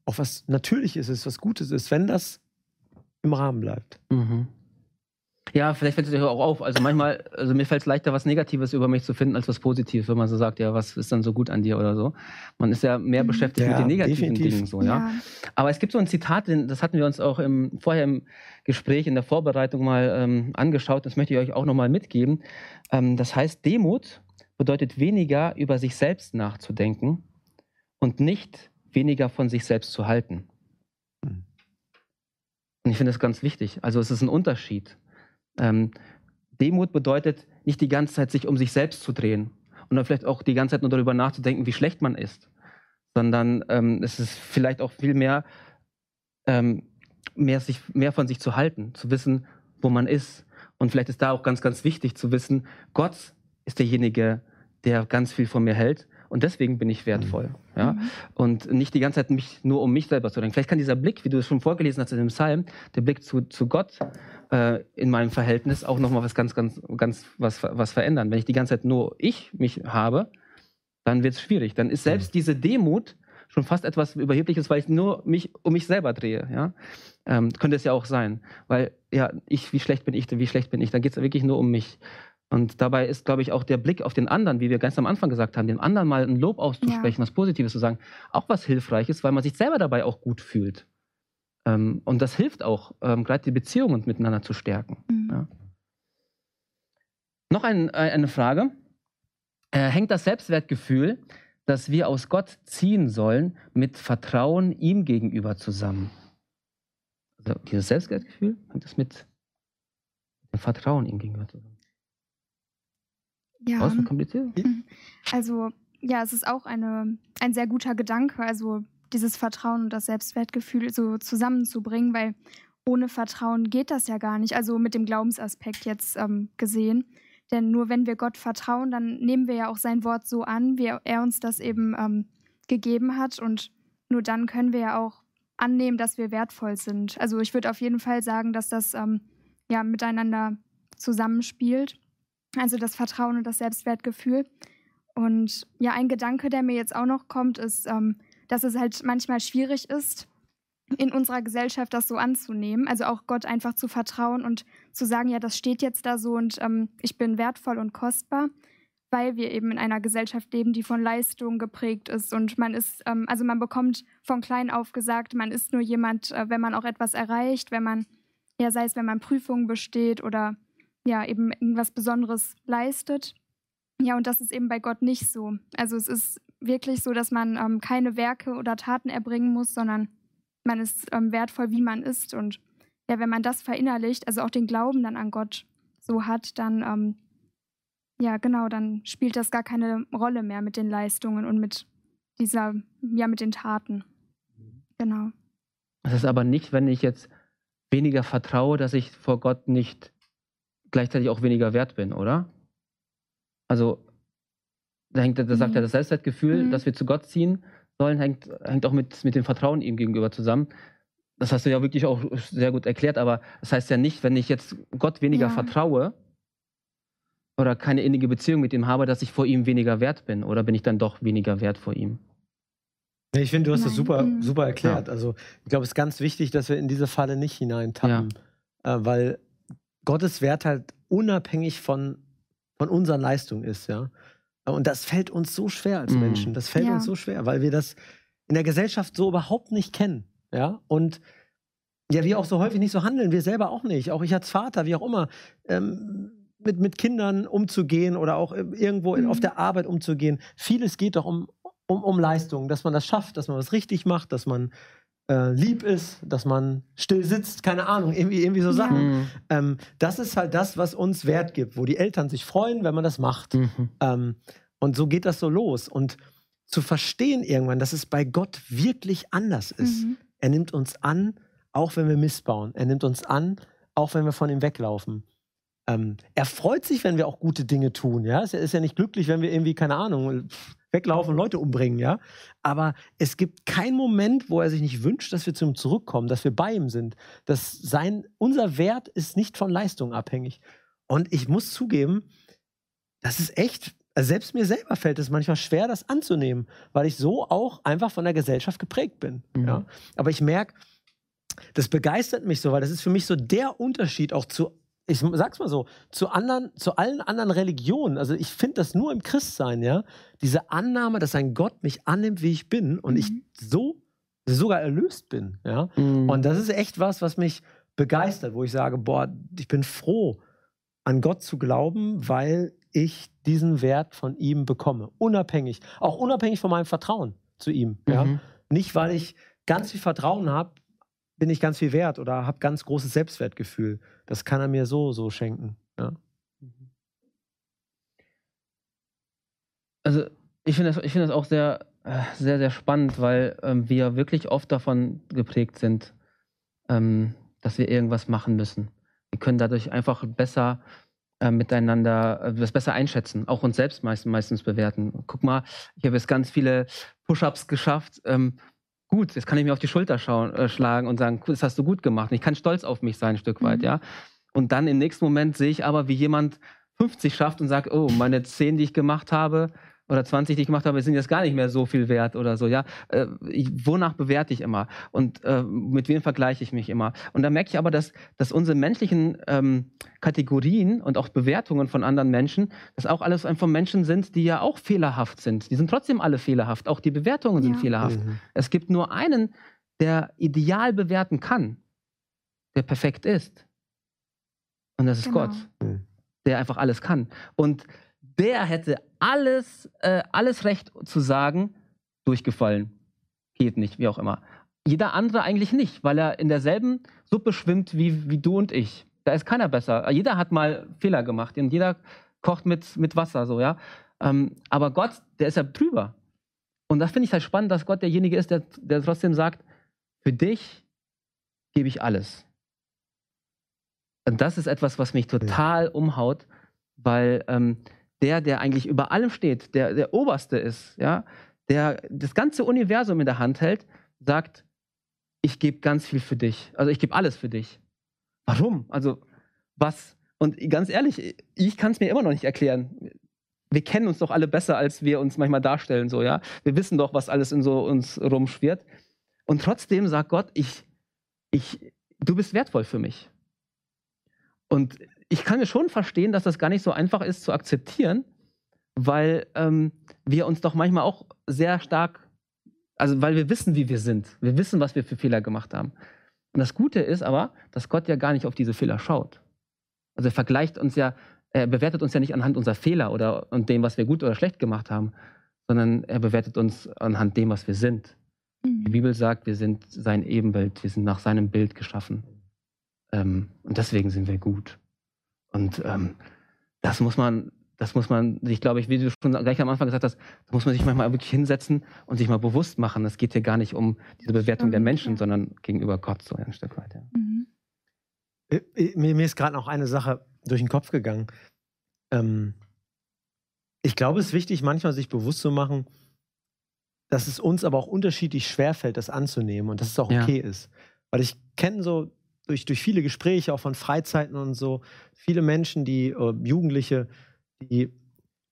auch was Natürliches ist, was Gutes ist, wenn das im Rahmen bleibt. Mhm. Ja, vielleicht fällt es euch auch auf. Also manchmal, also mir fällt es leichter, was Negatives über mich zu finden, als was Positives, wenn man so sagt, ja, was ist dann so gut an dir oder so. Man ist ja mehr Mhm. beschäftigt Ja, mit den negativen definitiv. Dingen so, ja. Aber es gibt so ein Zitat, das hatten wir uns auch im, vorher im Gespräch, in der Vorbereitung mal ähm, angeschaut. Das möchte ich euch auch nochmal mitgeben. Ähm, das heißt, Demut bedeutet weniger über sich selbst nachzudenken und nicht weniger von sich selbst zu halten. Mhm. Und ich finde das ganz wichtig. Also es ist ein Unterschied. Ähm, Demut bedeutet nicht die ganze Zeit sich um sich selbst zu drehen und dann vielleicht auch die ganze Zeit nur darüber nachzudenken, wie schlecht man ist, sondern ähm, es ist vielleicht auch viel mehr, ähm, mehr, sich, mehr von sich zu halten, zu wissen, wo man ist. Und vielleicht ist da auch ganz, ganz wichtig zu wissen, Gott ist derjenige, der ganz viel von mir hält und deswegen bin ich wertvoll. Ja? Mhm. Und nicht die ganze Zeit mich nur um mich selber zu denken. Vielleicht kann dieser Blick, wie du es schon vorgelesen hast in dem Psalm, der Blick zu, zu Gott äh, in meinem Verhältnis auch nochmal was ganz, ganz, ganz was, was verändern. Wenn ich die ganze Zeit nur ich mich habe, dann wird es schwierig. Dann ist selbst mhm. diese Demut schon fast etwas Überhebliches, weil ich nur mich um mich selber drehe. Ja? Ähm, könnte es ja auch sein. Weil, ja, ich, wie schlecht bin ich, wie schlecht bin ich, dann geht es wirklich nur um mich. Und dabei ist, glaube ich, auch der Blick auf den anderen, wie wir ganz am Anfang gesagt haben, dem anderen mal ein Lob auszusprechen, ja. was Positives zu sagen, auch was Hilfreiches, weil man sich selber dabei auch gut fühlt. Ähm, und das hilft auch, ähm, gerade die Beziehungen miteinander zu stärken. Mhm. Ja. Noch ein, äh, eine Frage. Äh, hängt das Selbstwertgefühl, das wir aus Gott ziehen sollen, mit Vertrauen ihm gegenüber zusammen? Also dieses Selbstwertgefühl, hängt das mit dem Vertrauen ihm gegenüber zusammen? Ja. kompliziert? Mhm. Also, ja, es ist auch eine, ein sehr guter Gedanke, also dieses Vertrauen und das Selbstwertgefühl so zusammenzubringen, weil ohne Vertrauen geht das ja gar nicht. Also mit dem Glaubensaspekt jetzt ähm, gesehen. Denn nur wenn wir Gott vertrauen, dann nehmen wir ja auch sein Wort so an, wie er uns das eben ähm, gegeben hat. Und nur dann können wir ja auch annehmen, dass wir wertvoll sind. Also ich würde auf jeden Fall sagen, dass das ähm, ja miteinander zusammenspielt. Also das Vertrauen und das Selbstwertgefühl. Und ja, ein Gedanke, der mir jetzt auch noch kommt, ist, ähm, dass es halt manchmal schwierig ist, in unserer Gesellschaft das so anzunehmen. Also auch Gott einfach zu vertrauen und zu sagen, ja, das steht jetzt da so und ähm, ich bin wertvoll und kostbar, weil wir eben in einer Gesellschaft leben, die von Leistung geprägt ist und man ist, ähm, also man bekommt von klein auf gesagt, man ist nur jemand, äh, wenn man auch etwas erreicht, wenn man, ja, sei es, wenn man Prüfungen besteht oder ja, eben irgendwas Besonderes leistet. Ja, und das ist eben bei Gott nicht so. Also es ist wirklich so, dass man ähm, keine Werke oder Taten erbringen muss, sondern man ist ähm, wertvoll, wie man ist. Und ja, wenn man das verinnerlicht, also auch den Glauben dann an Gott so hat, dann ähm, ja, genau, dann spielt das gar keine Rolle mehr mit den Leistungen und mit dieser, ja, mit den Taten. Genau. Das ist aber nicht, wenn ich jetzt weniger vertraue, dass ich vor Gott nicht gleichzeitig auch weniger wert bin, oder? Also, da, hängt, da sagt mhm. ja das Selbstwertgefühl, mhm. dass wir zu Gott ziehen sollen, hängt, hängt auch mit, mit dem Vertrauen ihm gegenüber zusammen. Das hast du ja wirklich auch sehr gut erklärt, aber das heißt ja nicht, wenn ich jetzt Gott weniger ja. vertraue oder keine innige Beziehung mit ihm habe, dass ich vor ihm weniger wert bin oder bin ich dann doch weniger wert vor ihm? Ich finde, du hast Nein. das super, mhm. super erklärt. Ja. Also ich glaube, es ist ganz wichtig, dass wir in diese Falle nicht hineintappen, ja. äh, weil Gottes Wert halt unabhängig von, von unseren Leistungen ist, ja. Und das fällt uns so schwer als mhm. Menschen. Das fällt ja. uns so schwer, weil wir das in der Gesellschaft so überhaupt nicht kennen, ja. Und ja, wir auch so häufig nicht so handeln, wir selber auch nicht. Auch ich als Vater, wie auch immer, ähm, mit, mit Kindern umzugehen oder auch irgendwo mhm. auf der Arbeit umzugehen. Vieles geht doch um, um, um Leistung, dass man das schafft, dass man was richtig macht, dass man äh, lieb ist, dass man still sitzt, keine Ahnung, irgendwie, irgendwie so Sachen. Mhm. Ähm, das ist halt das, was uns Wert gibt, wo die Eltern sich freuen, wenn man das macht. Mhm. Ähm, und so geht das so los. Und zu verstehen irgendwann, dass es bei Gott wirklich anders ist. Mhm. Er nimmt uns an, auch wenn wir missbauen. Er nimmt uns an, auch wenn wir von ihm weglaufen. Ähm, er freut sich, wenn wir auch gute Dinge tun. Ja? Er ist ja nicht glücklich, wenn wir irgendwie, keine Ahnung, weglaufen und Leute umbringen, ja. Aber es gibt keinen Moment, wo er sich nicht wünscht, dass wir zu ihm zurückkommen, dass wir bei ihm sind. Dass sein, unser Wert ist nicht von Leistung abhängig. Und ich muss zugeben, das ist echt, also selbst mir selber fällt es manchmal schwer, das anzunehmen, weil ich so auch einfach von der Gesellschaft geprägt bin. Mhm. Ja. Aber ich merke, das begeistert mich so, weil das ist für mich so der Unterschied auch zu ich sag's mal so, zu anderen, zu allen anderen Religionen, also ich finde das nur im Christsein, ja, diese Annahme, dass ein Gott mich annimmt, wie ich bin und mhm. ich so sogar erlöst bin, ja. Mhm. Und das ist echt was, was mich begeistert, wo ich sage, boah, ich bin froh, an Gott zu glauben, weil ich diesen Wert von ihm bekomme, unabhängig, auch unabhängig von meinem Vertrauen zu ihm, mhm. ja. Nicht, weil ich ganz viel Vertrauen habe, bin ich ganz viel wert oder habe ganz großes Selbstwertgefühl. Das kann er mir so, so schenken. Ja. Also ich finde das, find das auch sehr, äh, sehr, sehr spannend, weil ähm, wir wirklich oft davon geprägt sind, ähm, dass wir irgendwas machen müssen. Wir können dadurch einfach besser äh, miteinander äh, das besser einschätzen, auch uns selbst meistens, meistens bewerten. Guck mal, ich habe jetzt ganz viele Push-ups geschafft. Ähm, gut, jetzt kann ich mir auf die Schulter schauen, äh, schlagen und sagen, das hast du gut gemacht. Und ich kann stolz auf mich sein, ein Stück weit, mhm. ja. Und dann im nächsten Moment sehe ich aber, wie jemand 50 schafft und sagt, oh, meine 10, die ich gemacht habe, oder 20, die ich gemacht habe, sind jetzt gar nicht mehr so viel wert oder so, ja. Äh, ich, wonach bewerte ich immer? Und äh, mit wem vergleiche ich mich immer? Und da merke ich aber, dass, dass unsere menschlichen ähm, Kategorien und auch Bewertungen von anderen Menschen, das auch alles einfach Menschen sind, die ja auch fehlerhaft sind. Die sind trotzdem alle fehlerhaft. Auch die Bewertungen sind ja. fehlerhaft. Mhm. Es gibt nur einen, der ideal bewerten kann, der perfekt ist. Und das ist genau. Gott, der einfach alles kann. Und der hätte alles, äh, alles Recht zu sagen, durchgefallen. Geht nicht, wie auch immer. Jeder andere eigentlich nicht, weil er in derselben Suppe schwimmt wie, wie du und ich. Da ist keiner besser. Jeder hat mal Fehler gemacht und jeder kocht mit, mit Wasser, so, ja. Ähm, aber Gott, der ist ja drüber. Und das finde ich halt spannend, dass Gott derjenige ist, der, der trotzdem sagt, für dich gebe ich alles. Und das ist etwas, was mich total umhaut, weil ähm, der, der eigentlich über allem steht, der der Oberste ist, ja, der das ganze Universum in der Hand hält, sagt, ich gebe ganz viel für dich. Also ich gebe alles für dich. Warum? Also was? Und ganz ehrlich, ich kann es mir immer noch nicht erklären. Wir kennen uns doch alle besser, als wir uns manchmal darstellen, so ja. Wir wissen doch, was alles in so uns rumschwirrt. Und trotzdem sagt Gott, ich, ich, du bist wertvoll für mich. Und ich kann mir schon verstehen, dass das gar nicht so einfach ist zu akzeptieren, weil ähm, wir uns doch manchmal auch sehr stark, also weil wir wissen, wie wir sind. Wir wissen, was wir für Fehler gemacht haben. Und das Gute ist aber, dass Gott ja gar nicht auf diese Fehler schaut. Also er vergleicht uns ja, er bewertet uns ja nicht anhand unserer Fehler oder und dem, was wir gut oder schlecht gemacht haben, sondern er bewertet uns anhand dem, was wir sind. Mhm. Die Bibel sagt, wir sind sein Ebenbild, wir sind nach seinem Bild geschaffen. Ähm, und deswegen sind wir gut. Und ähm, das muss man, das muss man sich, glaube ich, wie du schon gleich am Anfang gesagt hast, da muss man sich manchmal wirklich hinsetzen und sich mal bewusst machen. Es geht hier gar nicht um diese Bewertung der Menschen, sondern gegenüber Gott so ein Stück weit. Ja. Mhm. Äh, äh, mir, mir, ist gerade noch eine Sache durch den Kopf gegangen. Ähm, ich glaube, es ist wichtig, manchmal sich bewusst zu machen, dass es uns aber auch unterschiedlich schwerfällt, das anzunehmen und dass es auch okay ja. ist. Weil ich kenne so durch, durch viele Gespräche, auch von Freizeiten und so, viele Menschen, die, äh, Jugendliche, die,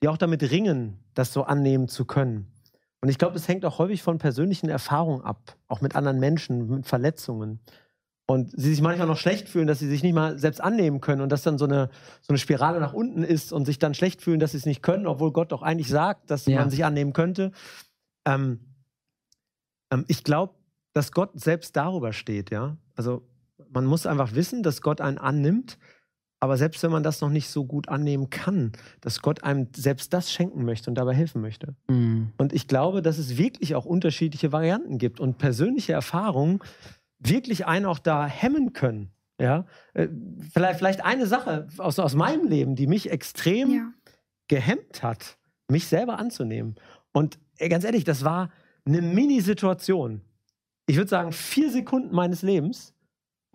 die auch damit ringen, das so annehmen zu können. Und ich glaube, es hängt auch häufig von persönlichen Erfahrungen ab, auch mit anderen Menschen, mit Verletzungen. Und sie sich manchmal noch schlecht fühlen, dass sie sich nicht mal selbst annehmen können und dass dann so eine, so eine Spirale nach unten ist und sich dann schlecht fühlen, dass sie es nicht können, obwohl Gott doch eigentlich sagt, dass ja. man sich annehmen könnte. Ähm, ähm, ich glaube, dass Gott selbst darüber steht, ja. Also man muss einfach wissen, dass Gott einen annimmt. Aber selbst wenn man das noch nicht so gut annehmen kann, dass Gott einem selbst das schenken möchte und dabei helfen möchte. Mhm. Und ich glaube, dass es wirklich auch unterschiedliche Varianten gibt und persönliche Erfahrungen wirklich einen auch da hemmen können. Ja, äh, vielleicht, vielleicht eine Sache aus, aus meinem Leben, die mich extrem ja. gehemmt hat, mich selber anzunehmen. Und ganz ehrlich, das war eine Mini-Situation. Ich würde sagen, vier Sekunden meines Lebens,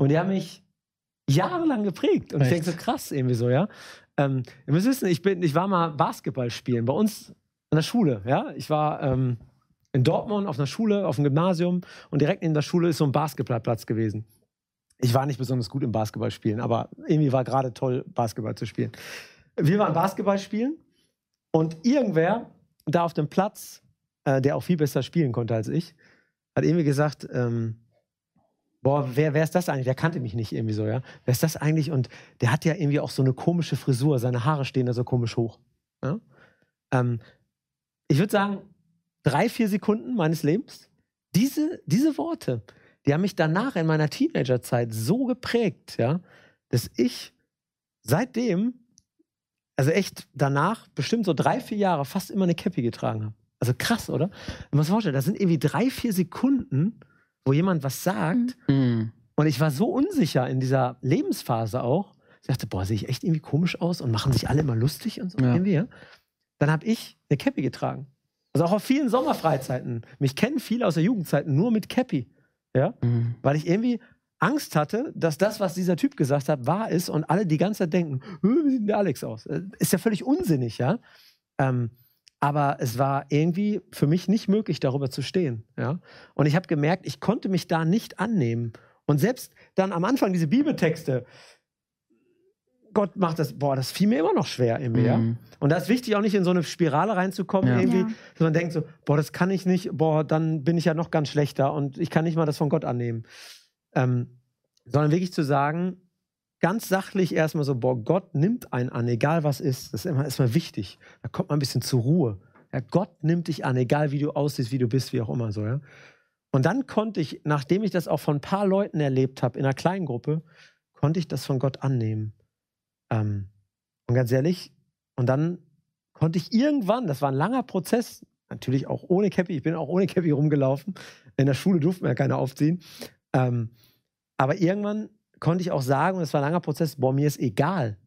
und die haben mich jahrelang geprägt. Und Echt? ich denke so krass irgendwie so, ja. Ähm, ihr müsst wissen, ich, bin, ich war mal Basketball spielen bei uns an der Schule, ja. Ich war ähm, in Dortmund auf einer Schule, auf dem Gymnasium und direkt in der Schule ist so ein Basketballplatz gewesen. Ich war nicht besonders gut im Basketball spielen, aber irgendwie war gerade toll, Basketball zu spielen. Wir waren Basketball spielen und irgendwer da auf dem Platz, äh, der auch viel besser spielen konnte als ich, hat irgendwie gesagt, ähm, boah, wer, wer ist das eigentlich? Der kannte mich nicht irgendwie so, ja. Wer ist das eigentlich? Und der hat ja irgendwie auch so eine komische Frisur, seine Haare stehen da so komisch hoch. Ja? Ähm, ich würde sagen, drei, vier Sekunden meines Lebens, diese, diese Worte, die haben mich danach in meiner Teenagerzeit so geprägt, ja, dass ich seitdem, also echt danach, bestimmt so drei, vier Jahre fast immer eine Cappy getragen habe. Also krass, oder? Man muss vorstellen, das sind irgendwie drei, vier Sekunden, wo jemand was sagt. Mhm. Und ich war so unsicher in dieser Lebensphase auch. Ich dachte, boah, sehe ich echt irgendwie komisch aus und machen sich alle immer lustig und so ja. irgendwie. Dann habe ich eine Cappy getragen. Also auch auf vielen Sommerfreizeiten. Mich kennen viele aus der Jugendzeit nur mit Cappy. Ja? Mhm. Weil ich irgendwie Angst hatte, dass das, was dieser Typ gesagt hat, wahr ist und alle die ganze Zeit denken, wie sieht denn der Alex aus? Äh, ist ja völlig unsinnig, ja. Ähm, aber es war irgendwie für mich nicht möglich, darüber zu stehen. Ja? Und ich habe gemerkt, ich konnte mich da nicht annehmen. Und selbst dann am Anfang diese Bibeltexte, Gott macht das, boah, das fiel mir immer noch schwer in mir. Mhm. Und da ist wichtig, auch nicht in so eine Spirale reinzukommen, ja. irgendwie, ja. dass man denkt so, boah, das kann ich nicht, boah, dann bin ich ja noch ganz schlechter und ich kann nicht mal das von Gott annehmen. Ähm, sondern wirklich zu sagen, ganz sachlich erstmal so, boah, Gott nimmt einen an, egal was ist. Das ist immer erstmal wichtig. Da kommt man ein bisschen zur Ruhe. Ja, Gott nimmt dich an, egal wie du aussiehst, wie du bist, wie auch immer so, ja. Und dann konnte ich, nachdem ich das auch von ein paar Leuten erlebt habe, in einer kleinen Gruppe, konnte ich das von Gott annehmen. Ähm, und ganz ehrlich, und dann konnte ich irgendwann, das war ein langer Prozess, natürlich auch ohne Cappy, ich bin auch ohne Cappy rumgelaufen. In der Schule durften wir ja keine aufziehen. Ähm, aber irgendwann konnte ich auch sagen, und es war ein langer Prozess, boah, mir ist egal.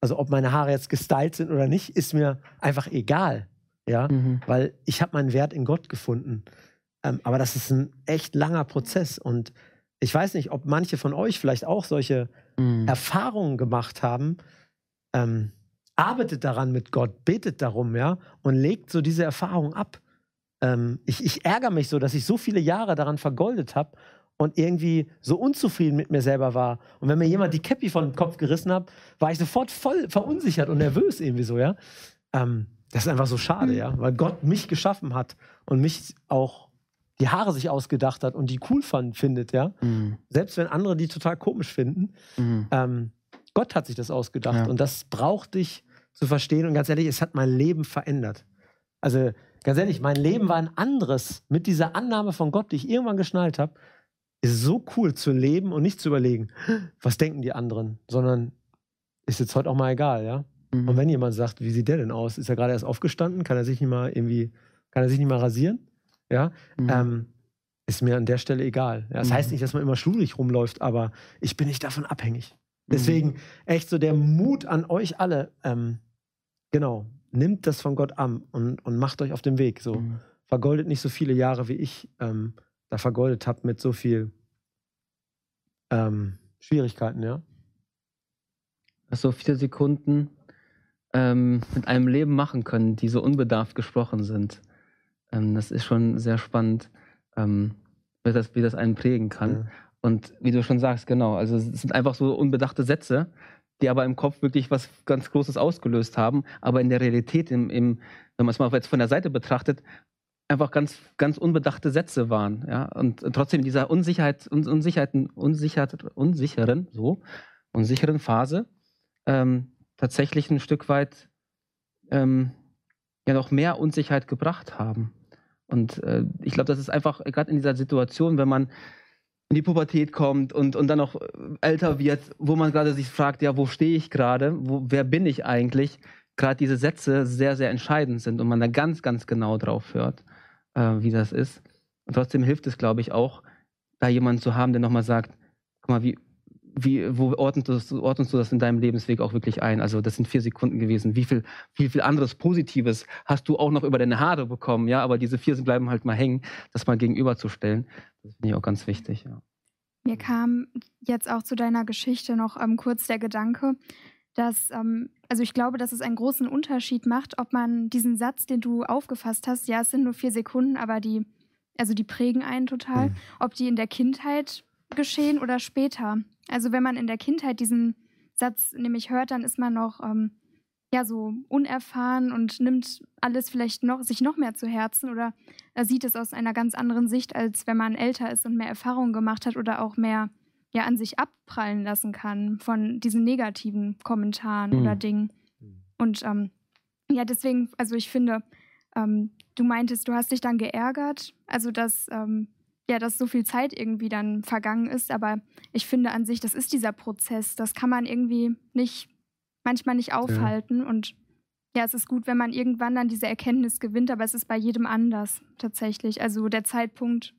Also ob meine Haare jetzt gestylt sind oder nicht, ist mir einfach egal. Ja, mhm. weil ich habe meinen Wert in Gott gefunden. Ähm, aber das ist ein echt langer Prozess und ich weiß nicht, ob manche von euch vielleicht auch solche mhm. Erfahrungen gemacht haben. Ähm, arbeitet daran mit Gott, betet darum, ja, und legt so diese Erfahrung ab. Ähm, ich, ich ärgere mich so, dass ich so viele Jahre daran vergoldet habe und irgendwie so unzufrieden mit mir selber war. Und wenn mir jemand die Käppi von dem Kopf gerissen hat, war ich sofort voll verunsichert und nervös irgendwie so, ja. Ähm, das ist einfach so schade, mhm. ja, weil Gott mich geschaffen hat und mich auch die Haare sich ausgedacht hat und die cool fand, findet, ja. Mhm. Selbst wenn andere die total komisch finden. Mhm. Ähm, Gott hat sich das ausgedacht ja. und das braucht dich zu verstehen. Und ganz ehrlich, es hat mein Leben verändert. Also ganz ehrlich, mein Leben war ein anderes mit dieser Annahme von Gott, die ich irgendwann geschnallt habe ist so cool zu leben und nicht zu überlegen, was denken die anderen, sondern ist jetzt heute auch mal egal, ja. Mhm. Und wenn jemand sagt, wie sieht der denn aus? Ist er gerade erst aufgestanden? Kann er sich nicht mal irgendwie, kann er sich nicht mal rasieren? Ja. Mhm. Ähm, ist mir an der Stelle egal. Ja, das mhm. heißt nicht, dass man immer schlurig rumläuft, aber ich bin nicht davon abhängig. Mhm. Deswegen echt so der Mut an euch alle, ähm, genau, nimmt das von Gott an und, und macht euch auf den Weg. So. Mhm. Vergoldet nicht so viele Jahre wie ich. Ähm, da vergoldet habt mit so viel ähm, Schwierigkeiten, ja. So vier Sekunden ähm, mit einem Leben machen können, die so unbedarft gesprochen sind. Ähm, das ist schon sehr spannend, ähm, wie, das, wie das einen prägen kann. Ja. Und wie du schon sagst, genau, also es sind einfach so unbedachte Sätze, die aber im Kopf wirklich was ganz Großes ausgelöst haben, aber in der Realität, im, im, wenn man es mal jetzt von der Seite betrachtet, einfach ganz, ganz unbedachte Sätze waren. Ja? Und trotzdem in dieser Unsicherheit, Unsicherheiten, unsicher, unsicheren, so, unsicheren Phase ähm, tatsächlich ein Stück weit ähm, ja noch mehr Unsicherheit gebracht haben. Und äh, ich glaube, das ist einfach gerade in dieser Situation, wenn man in die Pubertät kommt und, und dann noch älter wird, wo man gerade sich fragt, ja, wo stehe ich gerade, wer bin ich eigentlich, gerade diese Sätze sehr, sehr entscheidend sind und man da ganz, ganz genau drauf hört äh, wie das ist. Und trotzdem hilft es, glaube ich, auch, da jemanden zu haben, der nochmal sagt, guck mal, wie, wie, wo ordnest du, ordnest du das in deinem Lebensweg auch wirklich ein? Also das sind vier Sekunden gewesen. Wie viel, viel, viel anderes Positives hast du auch noch über deine Haare bekommen? Ja, aber diese vier bleiben halt mal hängen, das mal gegenüberzustellen. Das finde ich auch ganz wichtig. Ja. Mir kam jetzt auch zu deiner Geschichte noch ähm, kurz der Gedanke, dass, ähm, also ich glaube, dass es einen großen Unterschied macht, ob man diesen Satz, den du aufgefasst hast, ja, es sind nur vier Sekunden, aber die, also die prägen einen total, mhm. ob die in der Kindheit geschehen oder später. Also wenn man in der Kindheit diesen Satz nämlich hört, dann ist man noch ähm, ja so unerfahren und nimmt alles vielleicht noch sich noch mehr zu Herzen oder sieht es aus einer ganz anderen Sicht, als wenn man älter ist und mehr Erfahrung gemacht hat oder auch mehr ja an sich abprallen lassen kann von diesen negativen Kommentaren mhm. oder Dingen. Mhm. Und ähm, ja, deswegen, also ich finde, ähm, du meintest, du hast dich dann geärgert, also dass ähm, ja, dass so viel Zeit irgendwie dann vergangen ist, aber ich finde an sich, das ist dieser Prozess, das kann man irgendwie nicht, manchmal nicht aufhalten ja. und ja, es ist gut, wenn man irgendwann dann diese Erkenntnis gewinnt, aber es ist bei jedem anders tatsächlich. Also der Zeitpunkt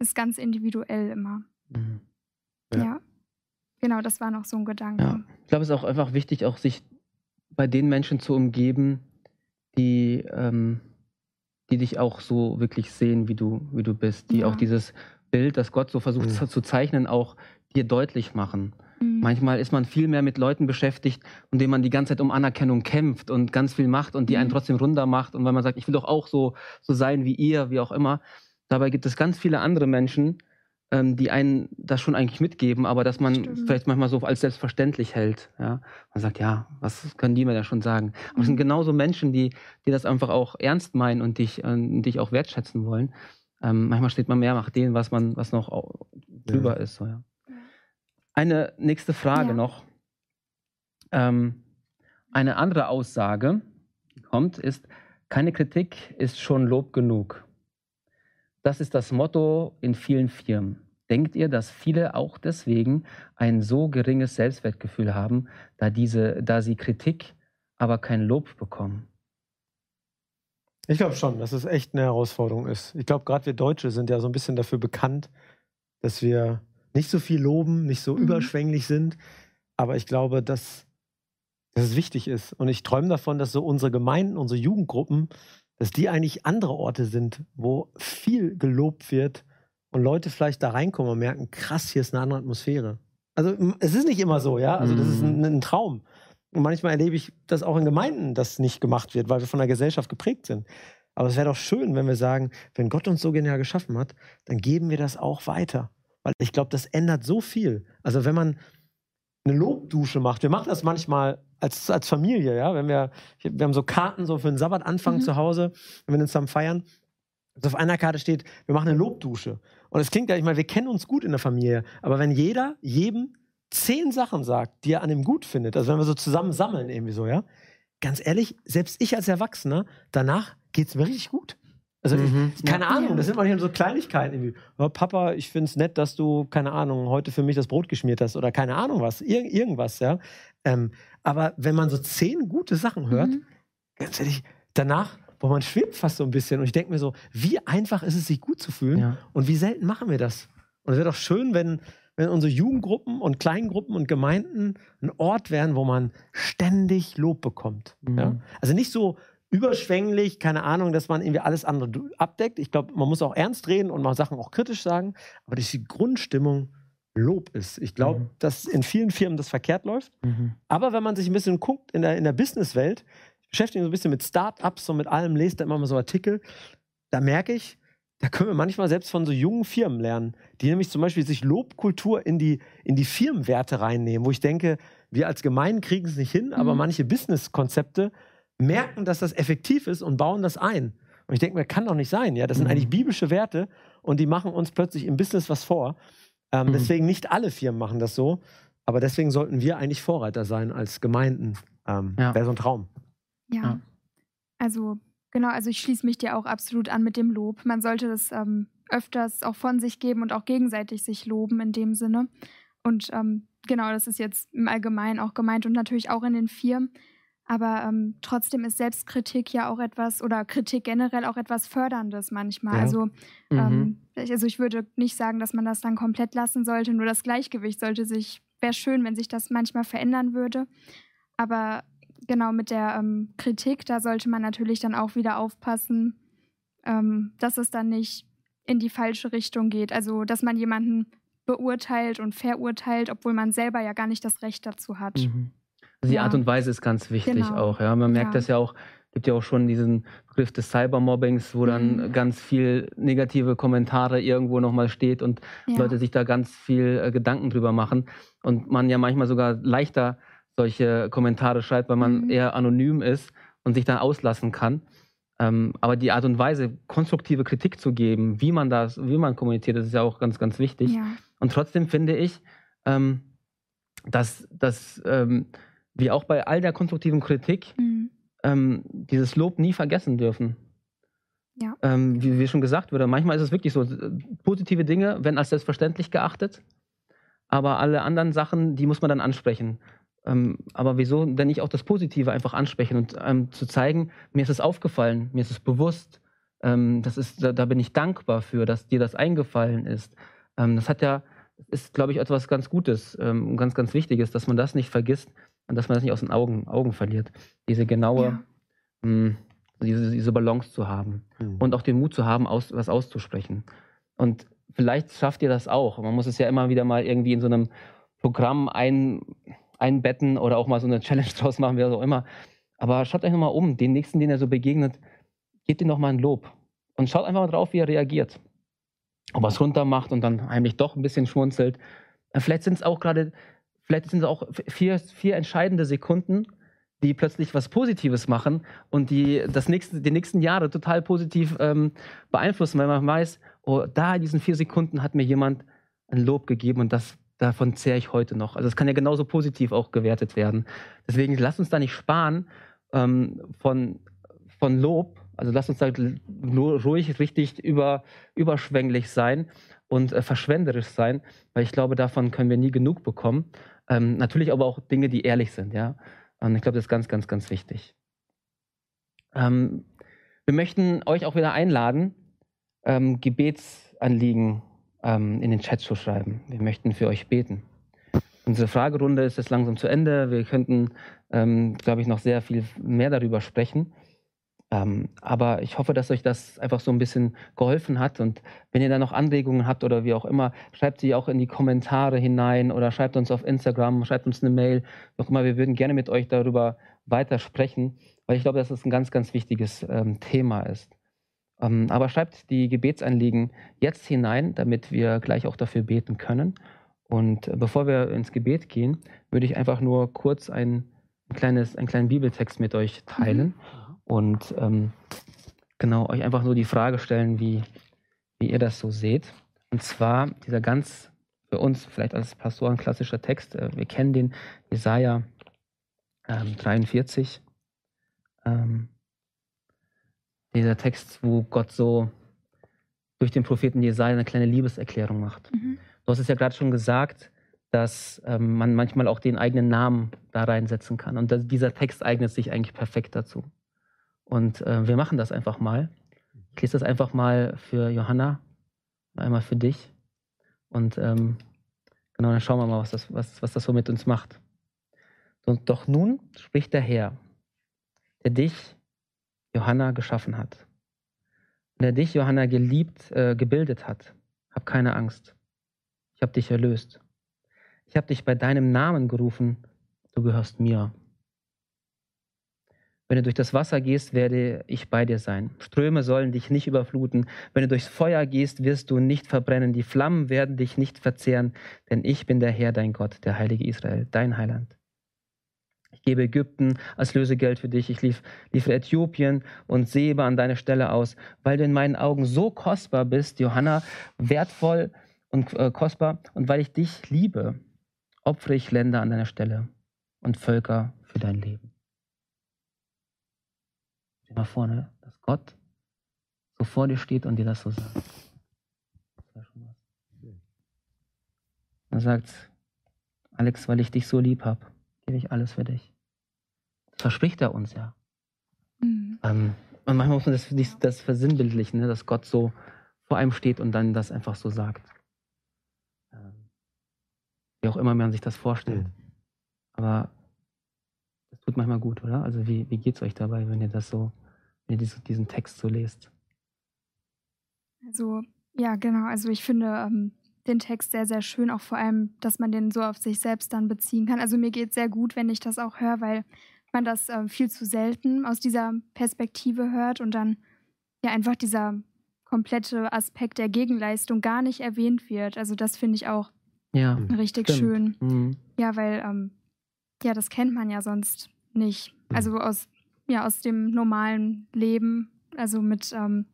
ist ganz individuell immer. Mhm. Ja. ja. Genau, das war noch so ein Gedanke. Ja. Ich glaube, es ist auch einfach wichtig, auch sich bei den Menschen zu umgeben, die, ähm, die dich auch so wirklich sehen, wie du, wie du bist, die ja. auch dieses Bild, das Gott so versucht Mhm. zu zeichnen, auch dir deutlich machen. Mhm. Manchmal ist man viel mehr mit Leuten beschäftigt, und denen man die ganze Zeit um Anerkennung kämpft und ganz viel macht und die einen Mhm. trotzdem runter macht. Und weil man sagt, ich will doch auch so, so sein wie ihr, wie auch immer. Dabei gibt es ganz viele andere Menschen, ähm, die einen das schon eigentlich mitgeben, aber dass man Stimmt. vielleicht manchmal so als selbstverständlich hält. Ja? Man sagt, ja, was können die mir da schon sagen? Aber es sind Mhm. genauso Menschen, die, die das einfach auch ernst meinen und dich, äh, dich auch wertschätzen wollen. Ähm, manchmal steht man mehr nach dem, was man, was noch drüber ist. So, ja. Ja. Eine nächste Frage Ja. noch. Ähm, eine andere Aussage, die kommt, ist, keine Kritik ist schon Lob genug. Das ist das Motto in vielen Firmen. Denkt ihr, dass viele auch deswegen ein so geringes Selbstwertgefühl haben, da, diese, da sie Kritik, aber kein Lob bekommen? Ich glaube schon, dass es echt eine Herausforderung ist. Ich glaube, gerade wir Deutsche sind ja so ein bisschen dafür bekannt, dass wir nicht so viel loben, nicht so Mhm. überschwänglich sind. Aber ich glaube, dass, dass es wichtig ist. Und ich träume davon, dass so unsere Gemeinden, unsere Jugendgruppen, dass die eigentlich andere Orte sind, wo viel gelobt wird und Leute vielleicht da reinkommen und merken, krass, hier ist eine andere Atmosphäre. Also es ist nicht immer so, ja. Also das ist ein, ein Traum. Und manchmal erlebe ich, dass auch in Gemeinden das nicht gemacht wird, weil wir von der Gesellschaft geprägt sind. Aber es wäre doch schön, wenn wir sagen, wenn Gott uns so genial geschaffen hat, dann geben wir das auch weiter. Weil ich glaube, das ändert so viel. Also wenn man eine Lobdusche macht, wir machen das manchmal als, als Familie, ja, wenn wir, wir haben so Karten so für den Sabbatanfang Mhm. zu Hause, wenn wir uns zusammen feiern. Also auf einer Karte steht, wir machen eine Lobdusche. Und es klingt ja, ich meine, wir kennen uns gut in der Familie, aber wenn jeder jedem zehn Sachen sagt, die er an ihm gut findet, also wenn wir so zusammen sammeln, irgendwie so, ja, ganz ehrlich, selbst ich als Erwachsener, danach geht es mir richtig gut. Also Mhm. ich, keine Ja. Ahnung, das sind manchmal so Kleinigkeiten irgendwie. Ja, Papa, ich finde es nett, dass du, keine Ahnung, heute für mich das Brot geschmiert hast oder keine Ahnung was, Ir irgendwas, ja. Ähm, aber wenn man so zehn gute Sachen hört, Mhm. ganz ehrlich, danach, wo man schwebt fast so ein bisschen und ich denke mir so, wie einfach ist es, sich gut zu fühlen Ja. und wie selten machen wir das? Und es wäre doch schön, wenn, wenn unsere Jugendgruppen und Kleingruppen und Gemeinden ein Ort wären, wo man ständig Lob bekommt. Mhm. Ja? Also nicht so überschwänglich, keine Ahnung, dass man irgendwie alles andere abdeckt. Ich glaube, man muss auch ernst reden und mal Sachen auch kritisch sagen, aber dass die Grundstimmung Lob ist. Ich glaube, Mhm. dass in vielen Firmen das verkehrt läuft. Mhm. Aber wenn man sich ein bisschen guckt in der, in der Businesswelt, ich beschäftige mich so ein bisschen mit Startups und mit allem, lest da immer mal so Artikel, da merke ich, da können wir manchmal selbst von so jungen Firmen lernen, die nämlich zum Beispiel sich Lobkultur in die, in die Firmenwerte reinnehmen, wo ich denke, wir als Gemeinden kriegen es nicht hin, aber Mhm. manche Businesskonzepte merken, dass das effektiv ist und bauen das ein. Und ich denke mir, kann doch nicht sein. Ja, das sind Mhm. eigentlich biblische Werte und die machen uns plötzlich im Business was vor. Ähm, Mhm. Deswegen nicht alle Firmen machen das so, aber deswegen sollten wir eigentlich Vorreiter sein als Gemeinden. Ähm, Ja. Wäre so ein Traum. Ja. Ja. Also, genau, also ich schließe mich dir auch absolut an mit dem Lob. Man sollte das ähm, öfters auch von sich geben und auch gegenseitig sich loben in dem Sinne. Und ähm, genau, das ist jetzt im Allgemeinen auch gemeint und natürlich auch in den Firmen. Aber ähm, trotzdem ist Selbstkritik ja auch etwas oder Kritik generell auch etwas Förderndes manchmal. Ja. Also, Mhm. ähm, ich- also ich würde nicht sagen, dass man das dann komplett lassen sollte. Nur das Gleichgewicht sollte sich, wäre schön, wenn sich das manchmal verändern würde. Aber genau mit der ähm, Kritik, da sollte man natürlich dann auch wieder aufpassen, ähm, dass es dann nicht in die falsche Richtung geht. Also, dass man jemanden beurteilt und verurteilt, obwohl man selber ja gar nicht das Recht dazu hat. Mhm. Also die Ja. Art und Weise ist ganz wichtig Genau. auch. Ja, man merkt Ja. das ja auch. Gibt ja auch schon diesen Begriff des Cybermobbings, wo dann Mhm. ganz viel negative Kommentare irgendwo nochmal steht und Ja. Leute sich da ganz viel äh, Gedanken drüber machen und man ja manchmal sogar leichter solche Kommentare schreibt, weil man Mhm. eher anonym ist und sich dann auslassen kann. Ähm, aber die Art und Weise, konstruktive Kritik zu geben, wie man das, wie man kommuniziert, das ist ja auch ganz, ganz wichtig. ja. Und trotzdem finde ich, ähm, dass, dass ähm, wir auch bei all der konstruktiven Kritik Mhm. ähm, dieses Lob nie vergessen dürfen. Ja. Ähm, wie, wie schon gesagt wurde, manchmal ist es wirklich so, äh, positive Dinge werden als selbstverständlich geachtet, aber alle anderen Sachen, die muss man dann ansprechen. Ähm, aber wieso denn nicht auch das Positive einfach ansprechen und ähm, zu zeigen, mir ist es aufgefallen, mir ist es bewusst, ähm, das ist, da, da bin ich dankbar für, dass dir das eingefallen ist. Ähm, das hat ja, ist, glaube ich, etwas ganz Gutes ähm, und ganz, ganz Wichtiges, dass man das nicht vergisst und dass man das nicht aus den Augen, Augen verliert. Diese genaue, Ja. mh, diese, diese Balance zu haben Mhm. und auch den Mut zu haben, aus, was auszusprechen. Und vielleicht schafft ihr das auch. Man muss es ja immer wieder mal irgendwie in so einem Programm ein, einbetten oder auch mal so eine [LAUGHS] Challenge draus machen, wie auch immer. Aber schaut euch nochmal um, den nächsten, den er so begegnet, gebt ihm nochmal ein Lob. Und schaut einfach mal drauf, wie er reagiert. Ob er es runter macht und dann heimlich doch ein bisschen schmunzelt. Äh, vielleicht sind es auch gerade, vielleicht sind es auch vier, vier entscheidende Sekunden, die plötzlich was Positives machen und die das nächste, die nächsten Jahre total positiv ähm, beeinflussen, weil man weiß, oh, da in diesen vier Sekunden hat mir jemand ein Lob gegeben und das, davon zehre ich heute noch. Also es kann ja genauso positiv auch gewertet werden. Deswegen lasst uns da nicht sparen ähm, von, von Lob. Also lasst uns da ruhig richtig über, überschwänglich sein und äh, verschwenderisch sein, weil ich glaube, davon können wir nie genug bekommen. Ähm, natürlich aber auch Dinge, die ehrlich sind, ja. Und ich glaube, das ist ganz, ganz, ganz wichtig. Ähm, wir möchten euch auch wieder einladen, ähm, Gebetsanliegen ähm, in den Chat zu schreiben. Wir möchten für euch beten. Unsere Fragerunde ist jetzt langsam zu Ende. Wir könnten, ähm, glaube ich, noch sehr viel mehr darüber sprechen. Ähm, aber ich hoffe, dass euch das einfach so ein bisschen geholfen hat. Und wenn ihr da noch Anregungen habt oder wie auch immer, schreibt sie auch in die Kommentare hinein oder schreibt uns auf Instagram, schreibt uns eine Mail, wie auch immer. Wir würden gerne mit euch darüber weiter sprechen, weil ich glaube, dass das ein ganz, ganz wichtiges ähm, Thema ist. Ähm, aber schreibt die Gebetsanliegen jetzt hinein, damit wir gleich auch dafür beten können. Und bevor wir ins Gebet gehen, würde ich einfach nur kurz ein, ein kleines, einen kleinen Bibeltext mit euch teilen. Mhm und ähm, genau euch einfach nur die Frage stellen, wie, wie ihr das so seht. Und zwar dieser ganz für uns vielleicht als Pastoren klassischer Text. Äh, wir kennen den Jesaja ähm, 43. Ähm, dieser Text, wo Gott so durch den Propheten Jesaja eine kleine Liebeserklärung macht. Mhm. Du hast es ja gerade schon gesagt, dass ähm, man manchmal auch den eigenen Namen da reinsetzen kann. Und das, dieser Text eignet sich eigentlich perfekt dazu. Und äh, wir machen das einfach mal. Ich lese das einfach mal für Johanna, einmal für dich. Und ähm, genau, dann schauen wir mal, was das, was, was das so mit uns macht. Und doch nun spricht der Herr, der dich, Johanna, geschaffen hat. Und der dich, Johanna, geliebt, äh, gebildet hat. Hab keine Angst. Ich habe dich erlöst. Ich habe dich bei deinem Namen gerufen. Du gehörst mir. Wenn du durch das Wasser gehst, werde ich bei dir sein. Ströme sollen dich nicht überfluten. Wenn du durchs Feuer gehst, wirst du nicht verbrennen. Die Flammen werden dich nicht verzehren, denn ich bin der Herr, dein Gott, der Heilige Israel, dein Heiland. Ich gebe Ägypten als Lösegeld für dich. Ich lief, liefere Äthiopien und Seba an deine Stelle aus, weil du in meinen Augen so kostbar bist, Johanna, wertvoll und äh, kostbar. Und weil ich dich liebe, opfere ich Länder an deiner Stelle und Völker für dein Leben. Stell mal vor, ne, dass Gott so vor dir steht und dir das so sagt. Das wäre schon was. Er sagt, Alex, weil ich dich so lieb habe, gebe ich alles für dich. Das verspricht er uns ja. Mhm. Ähm, und manchmal muss man das, das versinnbildlichen, ne, dass Gott so vor einem steht und dann das einfach so sagt. Ähm, wie auch immer man sich das vorstellt. Mhm. Aber tut manchmal gut, oder? Also wie, wie geht es euch dabei, wenn ihr das so, wenn ihr diesen Text so lest? Also, ja, genau. Also ich finde ähm, den Text sehr, sehr schön, auch vor allem, dass man den so auf sich selbst dann beziehen kann. Also mir geht es sehr gut, wenn ich das auch höre, weil man das äh, viel zu selten aus dieser Perspektive hört und dann ja einfach dieser komplette Aspekt der Gegenleistung gar nicht erwähnt wird. Also das finde ich auch ja, richtig stimmt. schön. Mhm. Ja, weil ähm, ja, das kennt man ja sonst nicht. Also aus, ja, aus dem normalen Leben. Also mit, ähm,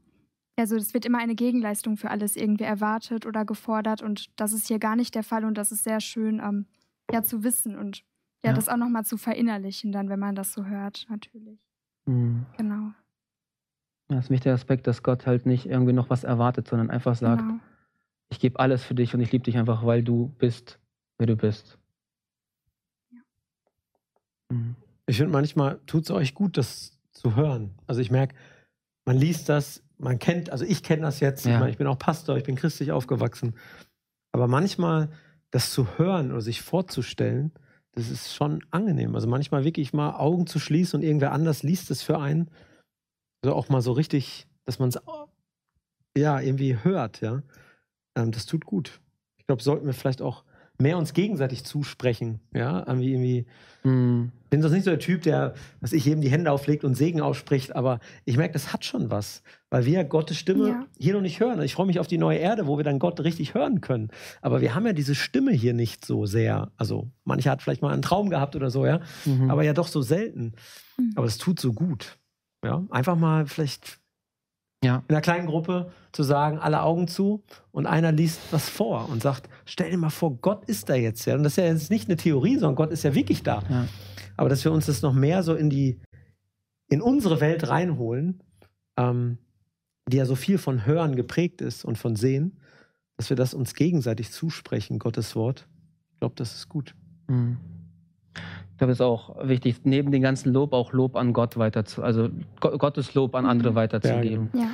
also es wird immer eine Gegenleistung für alles irgendwie erwartet oder gefordert und das ist hier gar nicht der Fall und das ist sehr schön, ähm, ja, zu wissen und ja, ja. das auch nochmal zu verinnerlichen, dann, wenn man das so hört, natürlich. Mhm. Genau. Ja, das ist mich der Aspekt, dass Gott halt nicht irgendwie noch was erwartet, sondern einfach sagt, genau. ich gebe alles für dich und ich liebe dich einfach, weil du bist, wer du bist. Mhm. Ich finde, manchmal tut es euch gut, das zu hören. Also ich merke, man liest das, man kennt, also ich kenne das jetzt, ja. ich, meine, ich bin auch Pastor, ich bin christlich aufgewachsen. Aber manchmal das zu hören oder sich vorzustellen, das ist schon angenehm. Also manchmal wirklich mal Augen zu schließen und irgendwer anders liest es für einen. Also auch mal so richtig, dass man es ja irgendwie hört, ja. ähm, das tut gut. Ich glaube, sollten wir vielleicht auch mehr uns gegenseitig zusprechen. Ja, irgendwie, irgendwie. Ich bin sonst nicht so der Typ, der, was ich jedem die Hände auflegt und Segen ausspricht, aber ich merke, das hat schon was, weil wir Gottes Stimme Ja. hier noch nicht hören. Ich freue mich auf die neue Erde, wo wir dann Gott richtig hören können. Aber wir haben ja diese Stimme hier nicht so sehr. Also mancher hat vielleicht mal einen Traum gehabt oder so, ja, Mhm. aber ja doch so selten. Mhm. Aber es tut so gut. Ja, einfach mal vielleicht Ja. in einer kleinen Gruppe zu sagen, alle Augen zu und einer liest was vor und sagt, stell dir mal vor, Gott ist da jetzt. Ja? Und das ist ja jetzt nicht eine Theorie, sondern Gott ist ja wirklich da. Ja. Aber dass wir uns das noch mehr so in die, in unsere Welt reinholen, ähm, die ja so viel von Hören geprägt ist und von Sehen, dass wir das uns gegenseitig zusprechen, Gottes Wort. Ich glaube, das ist gut. Mhm. Ich glaube, es ist auch wichtig, neben dem ganzen Lob auch Lob an Gott weiter zu, also Go- Gottes Lob an andere weiterzugeben. Ja,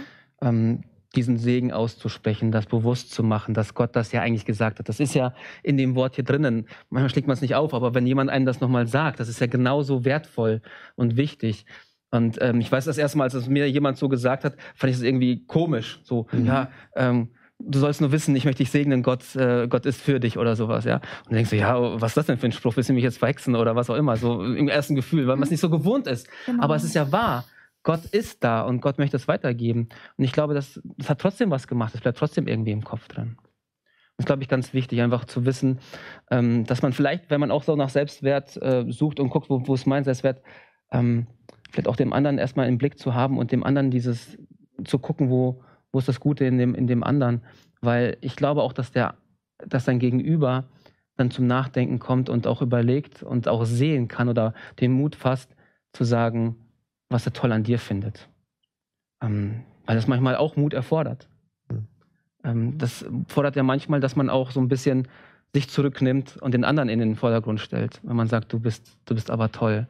ähm, diesen Segen auszusprechen, das bewusst zu machen, dass Gott das ja eigentlich gesagt hat. Das ist ja in dem Wort hier drinnen. Manchmal schlägt man es nicht auf, aber wenn jemand einem das nochmal sagt, das ist ja genauso wertvoll und wichtig. Und ähm, ich weiß, das erste Mal, als es mir jemand so gesagt hat, fand ich es irgendwie komisch. So, Mhm. ja, ähm, du sollst nur wissen, ich möchte dich segnen, Gott, äh, Gott ist für dich oder sowas, ja. Und dann denkst du, ja, was ist das denn für ein Spruch? Willst du mich jetzt verhexen oder was auch immer? So im ersten Gefühl, weil man es nicht so gewohnt ist. genau. Aber es ist ja wahr. Gott ist da und Gott möchte es weitergeben. Und ich glaube, das, das hat trotzdem was gemacht. Es bleibt trotzdem irgendwie im Kopf drin. Das ist, glaube ich, ganz wichtig, einfach zu wissen, ähm, dass man vielleicht, wenn man auch so nach Selbstwert äh, sucht und guckt, wo, wo ist mein Selbstwert, ähm, vielleicht auch dem anderen erstmal im Blick zu haben und dem anderen dieses zu gucken, wo, wo ist das Gute in dem, in dem anderen. Weil ich glaube auch, dass der, dass sein Gegenüber dann zum Nachdenken kommt und auch überlegt und auch sehen kann oder den Mut fasst, zu sagen, was er toll an dir findet. Ähm, weil das manchmal auch Mut erfordert. Mhm. Ähm, das fordert ja manchmal, dass man auch so ein bisschen sich zurücknimmt und den anderen in den Vordergrund stellt. Wenn man sagt, du bist, du bist aber toll.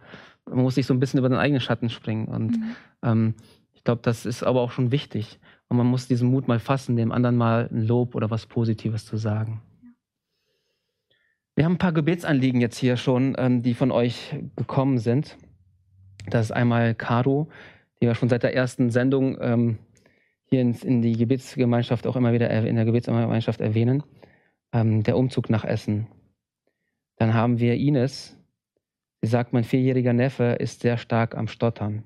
Man muss sich so ein bisschen über den eigenen Schatten springen. Und Mhm. ähm, ich glaube, das ist aber auch schon wichtig. Und man muss diesen Mut mal fassen, dem anderen mal ein Lob oder was Positives zu sagen. Wir haben ein paar Gebetsanliegen jetzt hier schon, ähm, die von euch gekommen sind. Das ist einmal Caro, die wir schon seit der ersten Sendung ähm, hier in die Gebetsgemeinschaft auch immer wieder er- in der Gebetsgemeinschaft erwähnen. Ähm, der Umzug nach Essen. Dann haben wir Ines. Sie sagt, mein vierjähriger Neffe ist sehr stark am Stottern.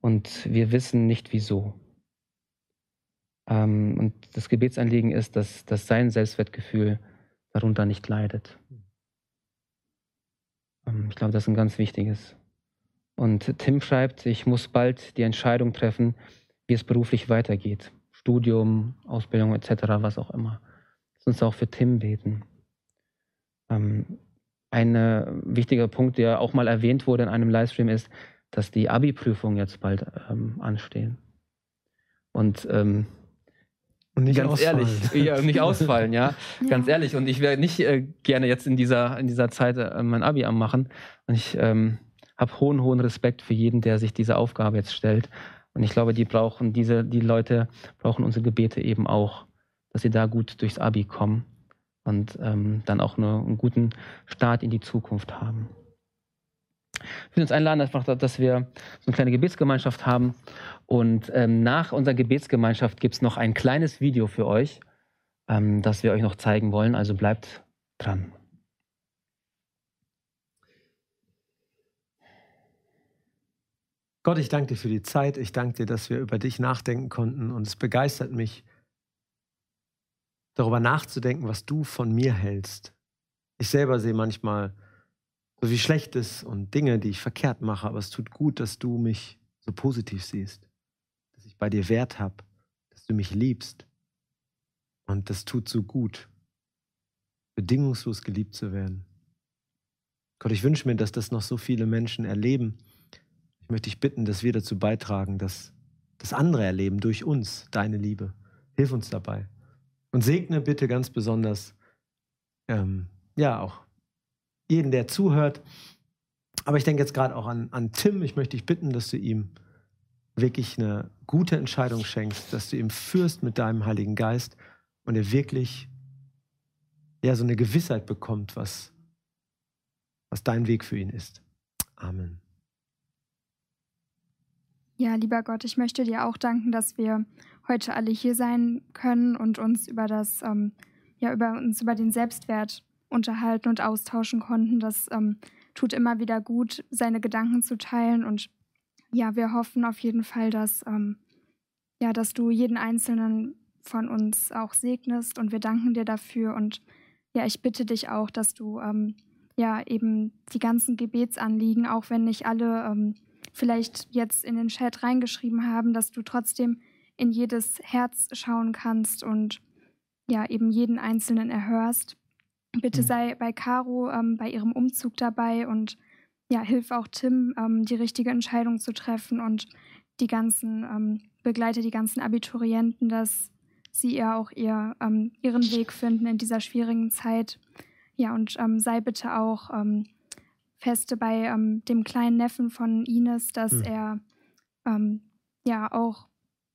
Und wir wissen nicht wieso. Ähm, und das Gebetsanliegen ist, dass, dass sein Selbstwertgefühl darunter nicht leidet. Ähm, ich glaube, das ist ein ganz wichtiges. Und Tim schreibt, ich muss bald die Entscheidung treffen, wie es beruflich weitergeht. Studium, Ausbildung etc., was auch immer. Lass uns auch für Tim beten. Ähm, ein äh, wichtiger Punkt, der auch mal erwähnt wurde in einem Livestream, ist, dass die Abi-Prüfungen jetzt bald ähm, anstehen. Und ähm, Und nicht ganz ausfallen. ehrlich, ja, nicht [LAUGHS] ausfallen, ja. Ja. Ganz ehrlich. Und ich wäre nicht äh, gerne jetzt in dieser, in dieser Zeit äh, mein Abi am machen. Und ich ähm, habe hohen, hohen Respekt für jeden, der sich diese Aufgabe jetzt stellt. Und ich glaube, die brauchen, diese, die Leute brauchen unsere Gebete eben auch, dass sie da gut durchs Abi kommen und ähm, dann auch eine, einen guten Start in die Zukunft haben. Ich will uns einladen, einfach, dass wir so eine kleine Gebetsgemeinschaft haben. Und ähm, nach unserer Gebetsgemeinschaft gibt es noch ein kleines Video für euch, ähm, das wir euch noch zeigen wollen. Also bleibt dran. Gott, ich danke dir für die Zeit. Ich danke dir, dass wir über dich nachdenken konnten. Und es begeistert mich, darüber nachzudenken, was du von mir hältst. Ich selber sehe manchmal so wie Schlechtes und Dinge, die ich verkehrt mache, aber es tut gut, dass du mich so positiv siehst, dass ich bei dir Wert habe, dass du mich liebst. Und das tut so gut, bedingungslos geliebt zu werden. Gott, ich wünsche mir, dass das noch so viele Menschen erleben. Ich möchte dich bitten, dass wir dazu beitragen, dass das andere erleben durch uns, deine Liebe. Hilf uns dabei. Und segne bitte ganz besonders, ähm, ja, auch jeden, der zuhört. Aber ich denke jetzt gerade auch an, an Tim. Ich möchte dich bitten, dass du ihm wirklich eine gute Entscheidung schenkst, dass du ihm führst mit deinem Heiligen Geist und er wirklich ja, so eine Gewissheit bekommt, was, was dein Weg für ihn ist. Amen. Ja, lieber Gott, ich möchte dir auch danken, dass wir heute alle hier sein können und uns über das, ähm, ja, über uns über den Selbstwert unterhalten und austauschen konnten. Das ähm, tut immer wieder gut, seine Gedanken zu teilen. Und ja, wir hoffen auf jeden Fall, dass, ähm, ja, dass du jeden Einzelnen von uns auch segnest und wir danken dir dafür. Und ja, ich bitte dich auch, dass du ähm, ja eben die ganzen Gebetsanliegen, auch wenn nicht alle ähm, vielleicht jetzt in den Chat reingeschrieben haben, dass du trotzdem in jedes Herz schauen kannst und ja eben jeden Einzelnen erhörst. Bitte mhm. sei bei Caro ähm, bei ihrem Umzug dabei und ja, hilf auch Tim, ähm, die richtige Entscheidung zu treffen und die ganzen, ähm, begleite die ganzen Abiturienten, dass sie ja auch ihr, ähm, ihren Weg finden in dieser schwierigen Zeit. Ja, und ähm, sei bitte auch ähm, feste bei dem kleinen Neffen von Ines, dass mhm. er ja auch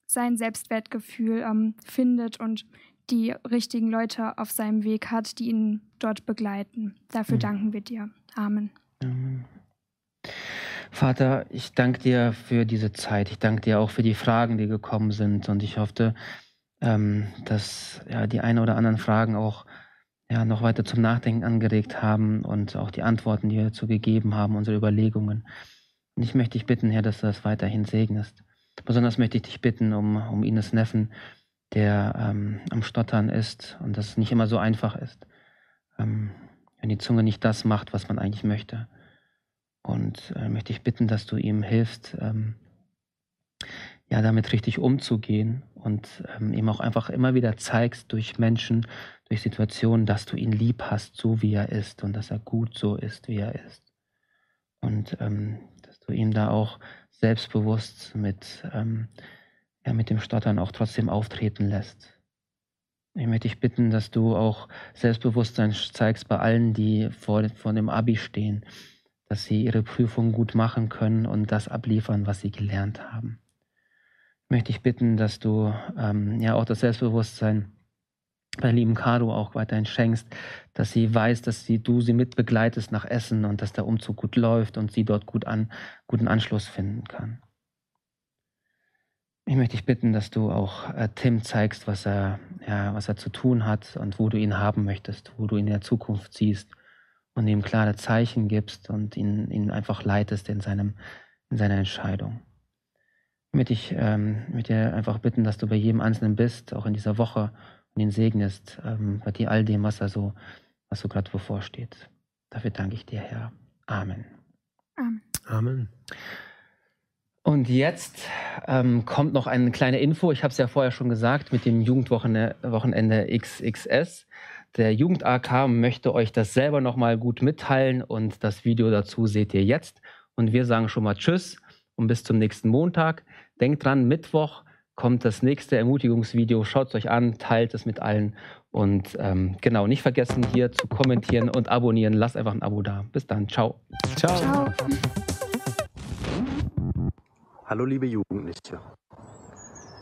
sein Selbstwertgefühl findet und die richtigen Leute auf seinem Weg hat, die ihn dort begleiten. Dafür mhm. danken wir dir. Amen. Amen. Vater, ich danke dir für diese Zeit. Ich danke dir auch für die Fragen, die gekommen sind. Und ich hoffe, ähm, dass ja, die ein oder anderen Fragen auch ja, noch weiter zum Nachdenken angeregt haben und auch die Antworten, die wir dazu gegeben haben, unsere Überlegungen. Und ich möchte dich bitten, Herr, dass du das weiterhin segnest. Besonders möchte ich dich bitten um, um Ines Neffen, der ähm, am Stottern ist und das nicht immer so einfach ist. Ähm, wenn die Zunge nicht das macht, was man eigentlich möchte. Und äh, möchte ich bitten, dass du ihm hilfst, ähm, ja, damit richtig umzugehen und ähm, ihm auch einfach immer wieder zeigst durch Menschen, durch Situationen, dass du ihn lieb hast, so wie er ist und dass er gut so ist, wie er ist. Und ähm, dass du ihn da auch selbstbewusst mit, ähm, ja, mit dem Stottern auch trotzdem auftreten lässt. Ich möchte dich bitten, dass du auch Selbstbewusstsein zeigst bei allen, die vor, vor dem Abi stehen, dass sie ihre Prüfung gut machen können und das abliefern, was sie gelernt haben. Ich möchte dich bitten, dass du ähm, ja auch das Selbstbewusstsein bei lieben Caro auch weiterhin schenkst, dass sie weiß, dass sie, du sie mitbegleitest nach Essen und dass der Umzug gut läuft und sie dort gut an, guten Anschluss finden kann. Ich möchte dich bitten, dass du auch äh, Tim zeigst, was er, ja, was er zu tun hat und wo du ihn haben möchtest, wo du ihn in der Zukunft siehst und ihm klare Zeichen gibst und ihn, ihn einfach leitest in, seinem, in seiner Entscheidung. Ich möchte dich ähm, mit dir einfach bitten, dass du bei jedem Einzelnen bist, auch in dieser Woche, und ihn segnest ähm, bei dir all dem, was er so, was so gerade bevorsteht. Dafür danke ich dir, Herr. Amen. Amen. Amen. Und jetzt ähm, kommt noch eine kleine Info. Ich habe es ja vorher schon gesagt mit dem Jugendwochenende XXS. Der Jugend AK möchte euch das selber nochmal gut mitteilen und das Video dazu seht ihr jetzt. Und wir sagen schon mal Tschüss und bis zum nächsten Montag. Denkt dran, Mittwoch kommt das nächste Ermutigungsvideo. Schaut es euch an, teilt es mit allen und ähm, genau, nicht vergessen hier zu kommentieren und abonnieren. Lasst einfach ein Abo da. Bis dann. Ciao. Ciao. Ciao. Hallo liebe Jugendliche.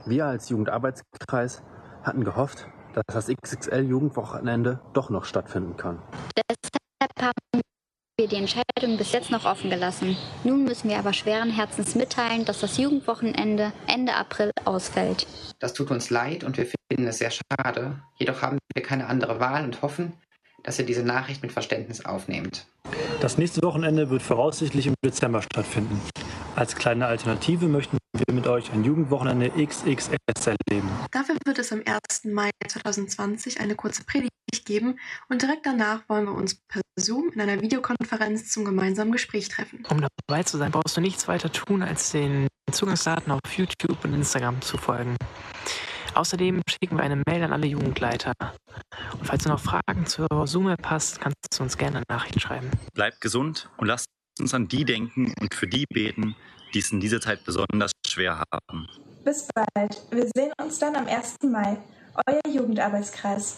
Wir als Jugendarbeitskreis hatten gehofft, dass das XXL-Jugendwochenende doch noch stattfinden kann. Deshalb haben wir die Entscheidung bis jetzt noch offen gelassen. Nun müssen wir aber schweren Herzens mitteilen, dass das Jugendwochenende Ende April ausfällt. Das tut uns leid und wir finden es sehr schade. Jedoch haben wir keine andere Wahl und hoffen, dass ihr diese Nachricht mit Verständnis aufnehmt. Das nächste Wochenende wird voraussichtlich im Dezember stattfinden. Als kleine Alternative möchten wir mit euch ein Jugendwochenende XXS erleben. Dafür wird es am 1. Mai 2020 eine kurze Predigt geben und direkt danach wollen wir uns per Zoom in einer Videokonferenz zum gemeinsamen Gespräch treffen. Um dabei zu sein, brauchst du nichts weiter tun, als den Zugangsdaten auf YouTube und Instagram zu folgen. Außerdem schicken wir eine Mail an alle Jugendleiter. Und falls du noch Fragen zur Zoom-App hast, kannst du uns gerne eine Nachricht schreiben. Bleibt gesund und lasst uns an die denken und für die beten, die es in dieser Zeit besonders schwer haben. Bis bald. Wir sehen uns dann am 1. Mai. Euer Jugendarbeitskreis.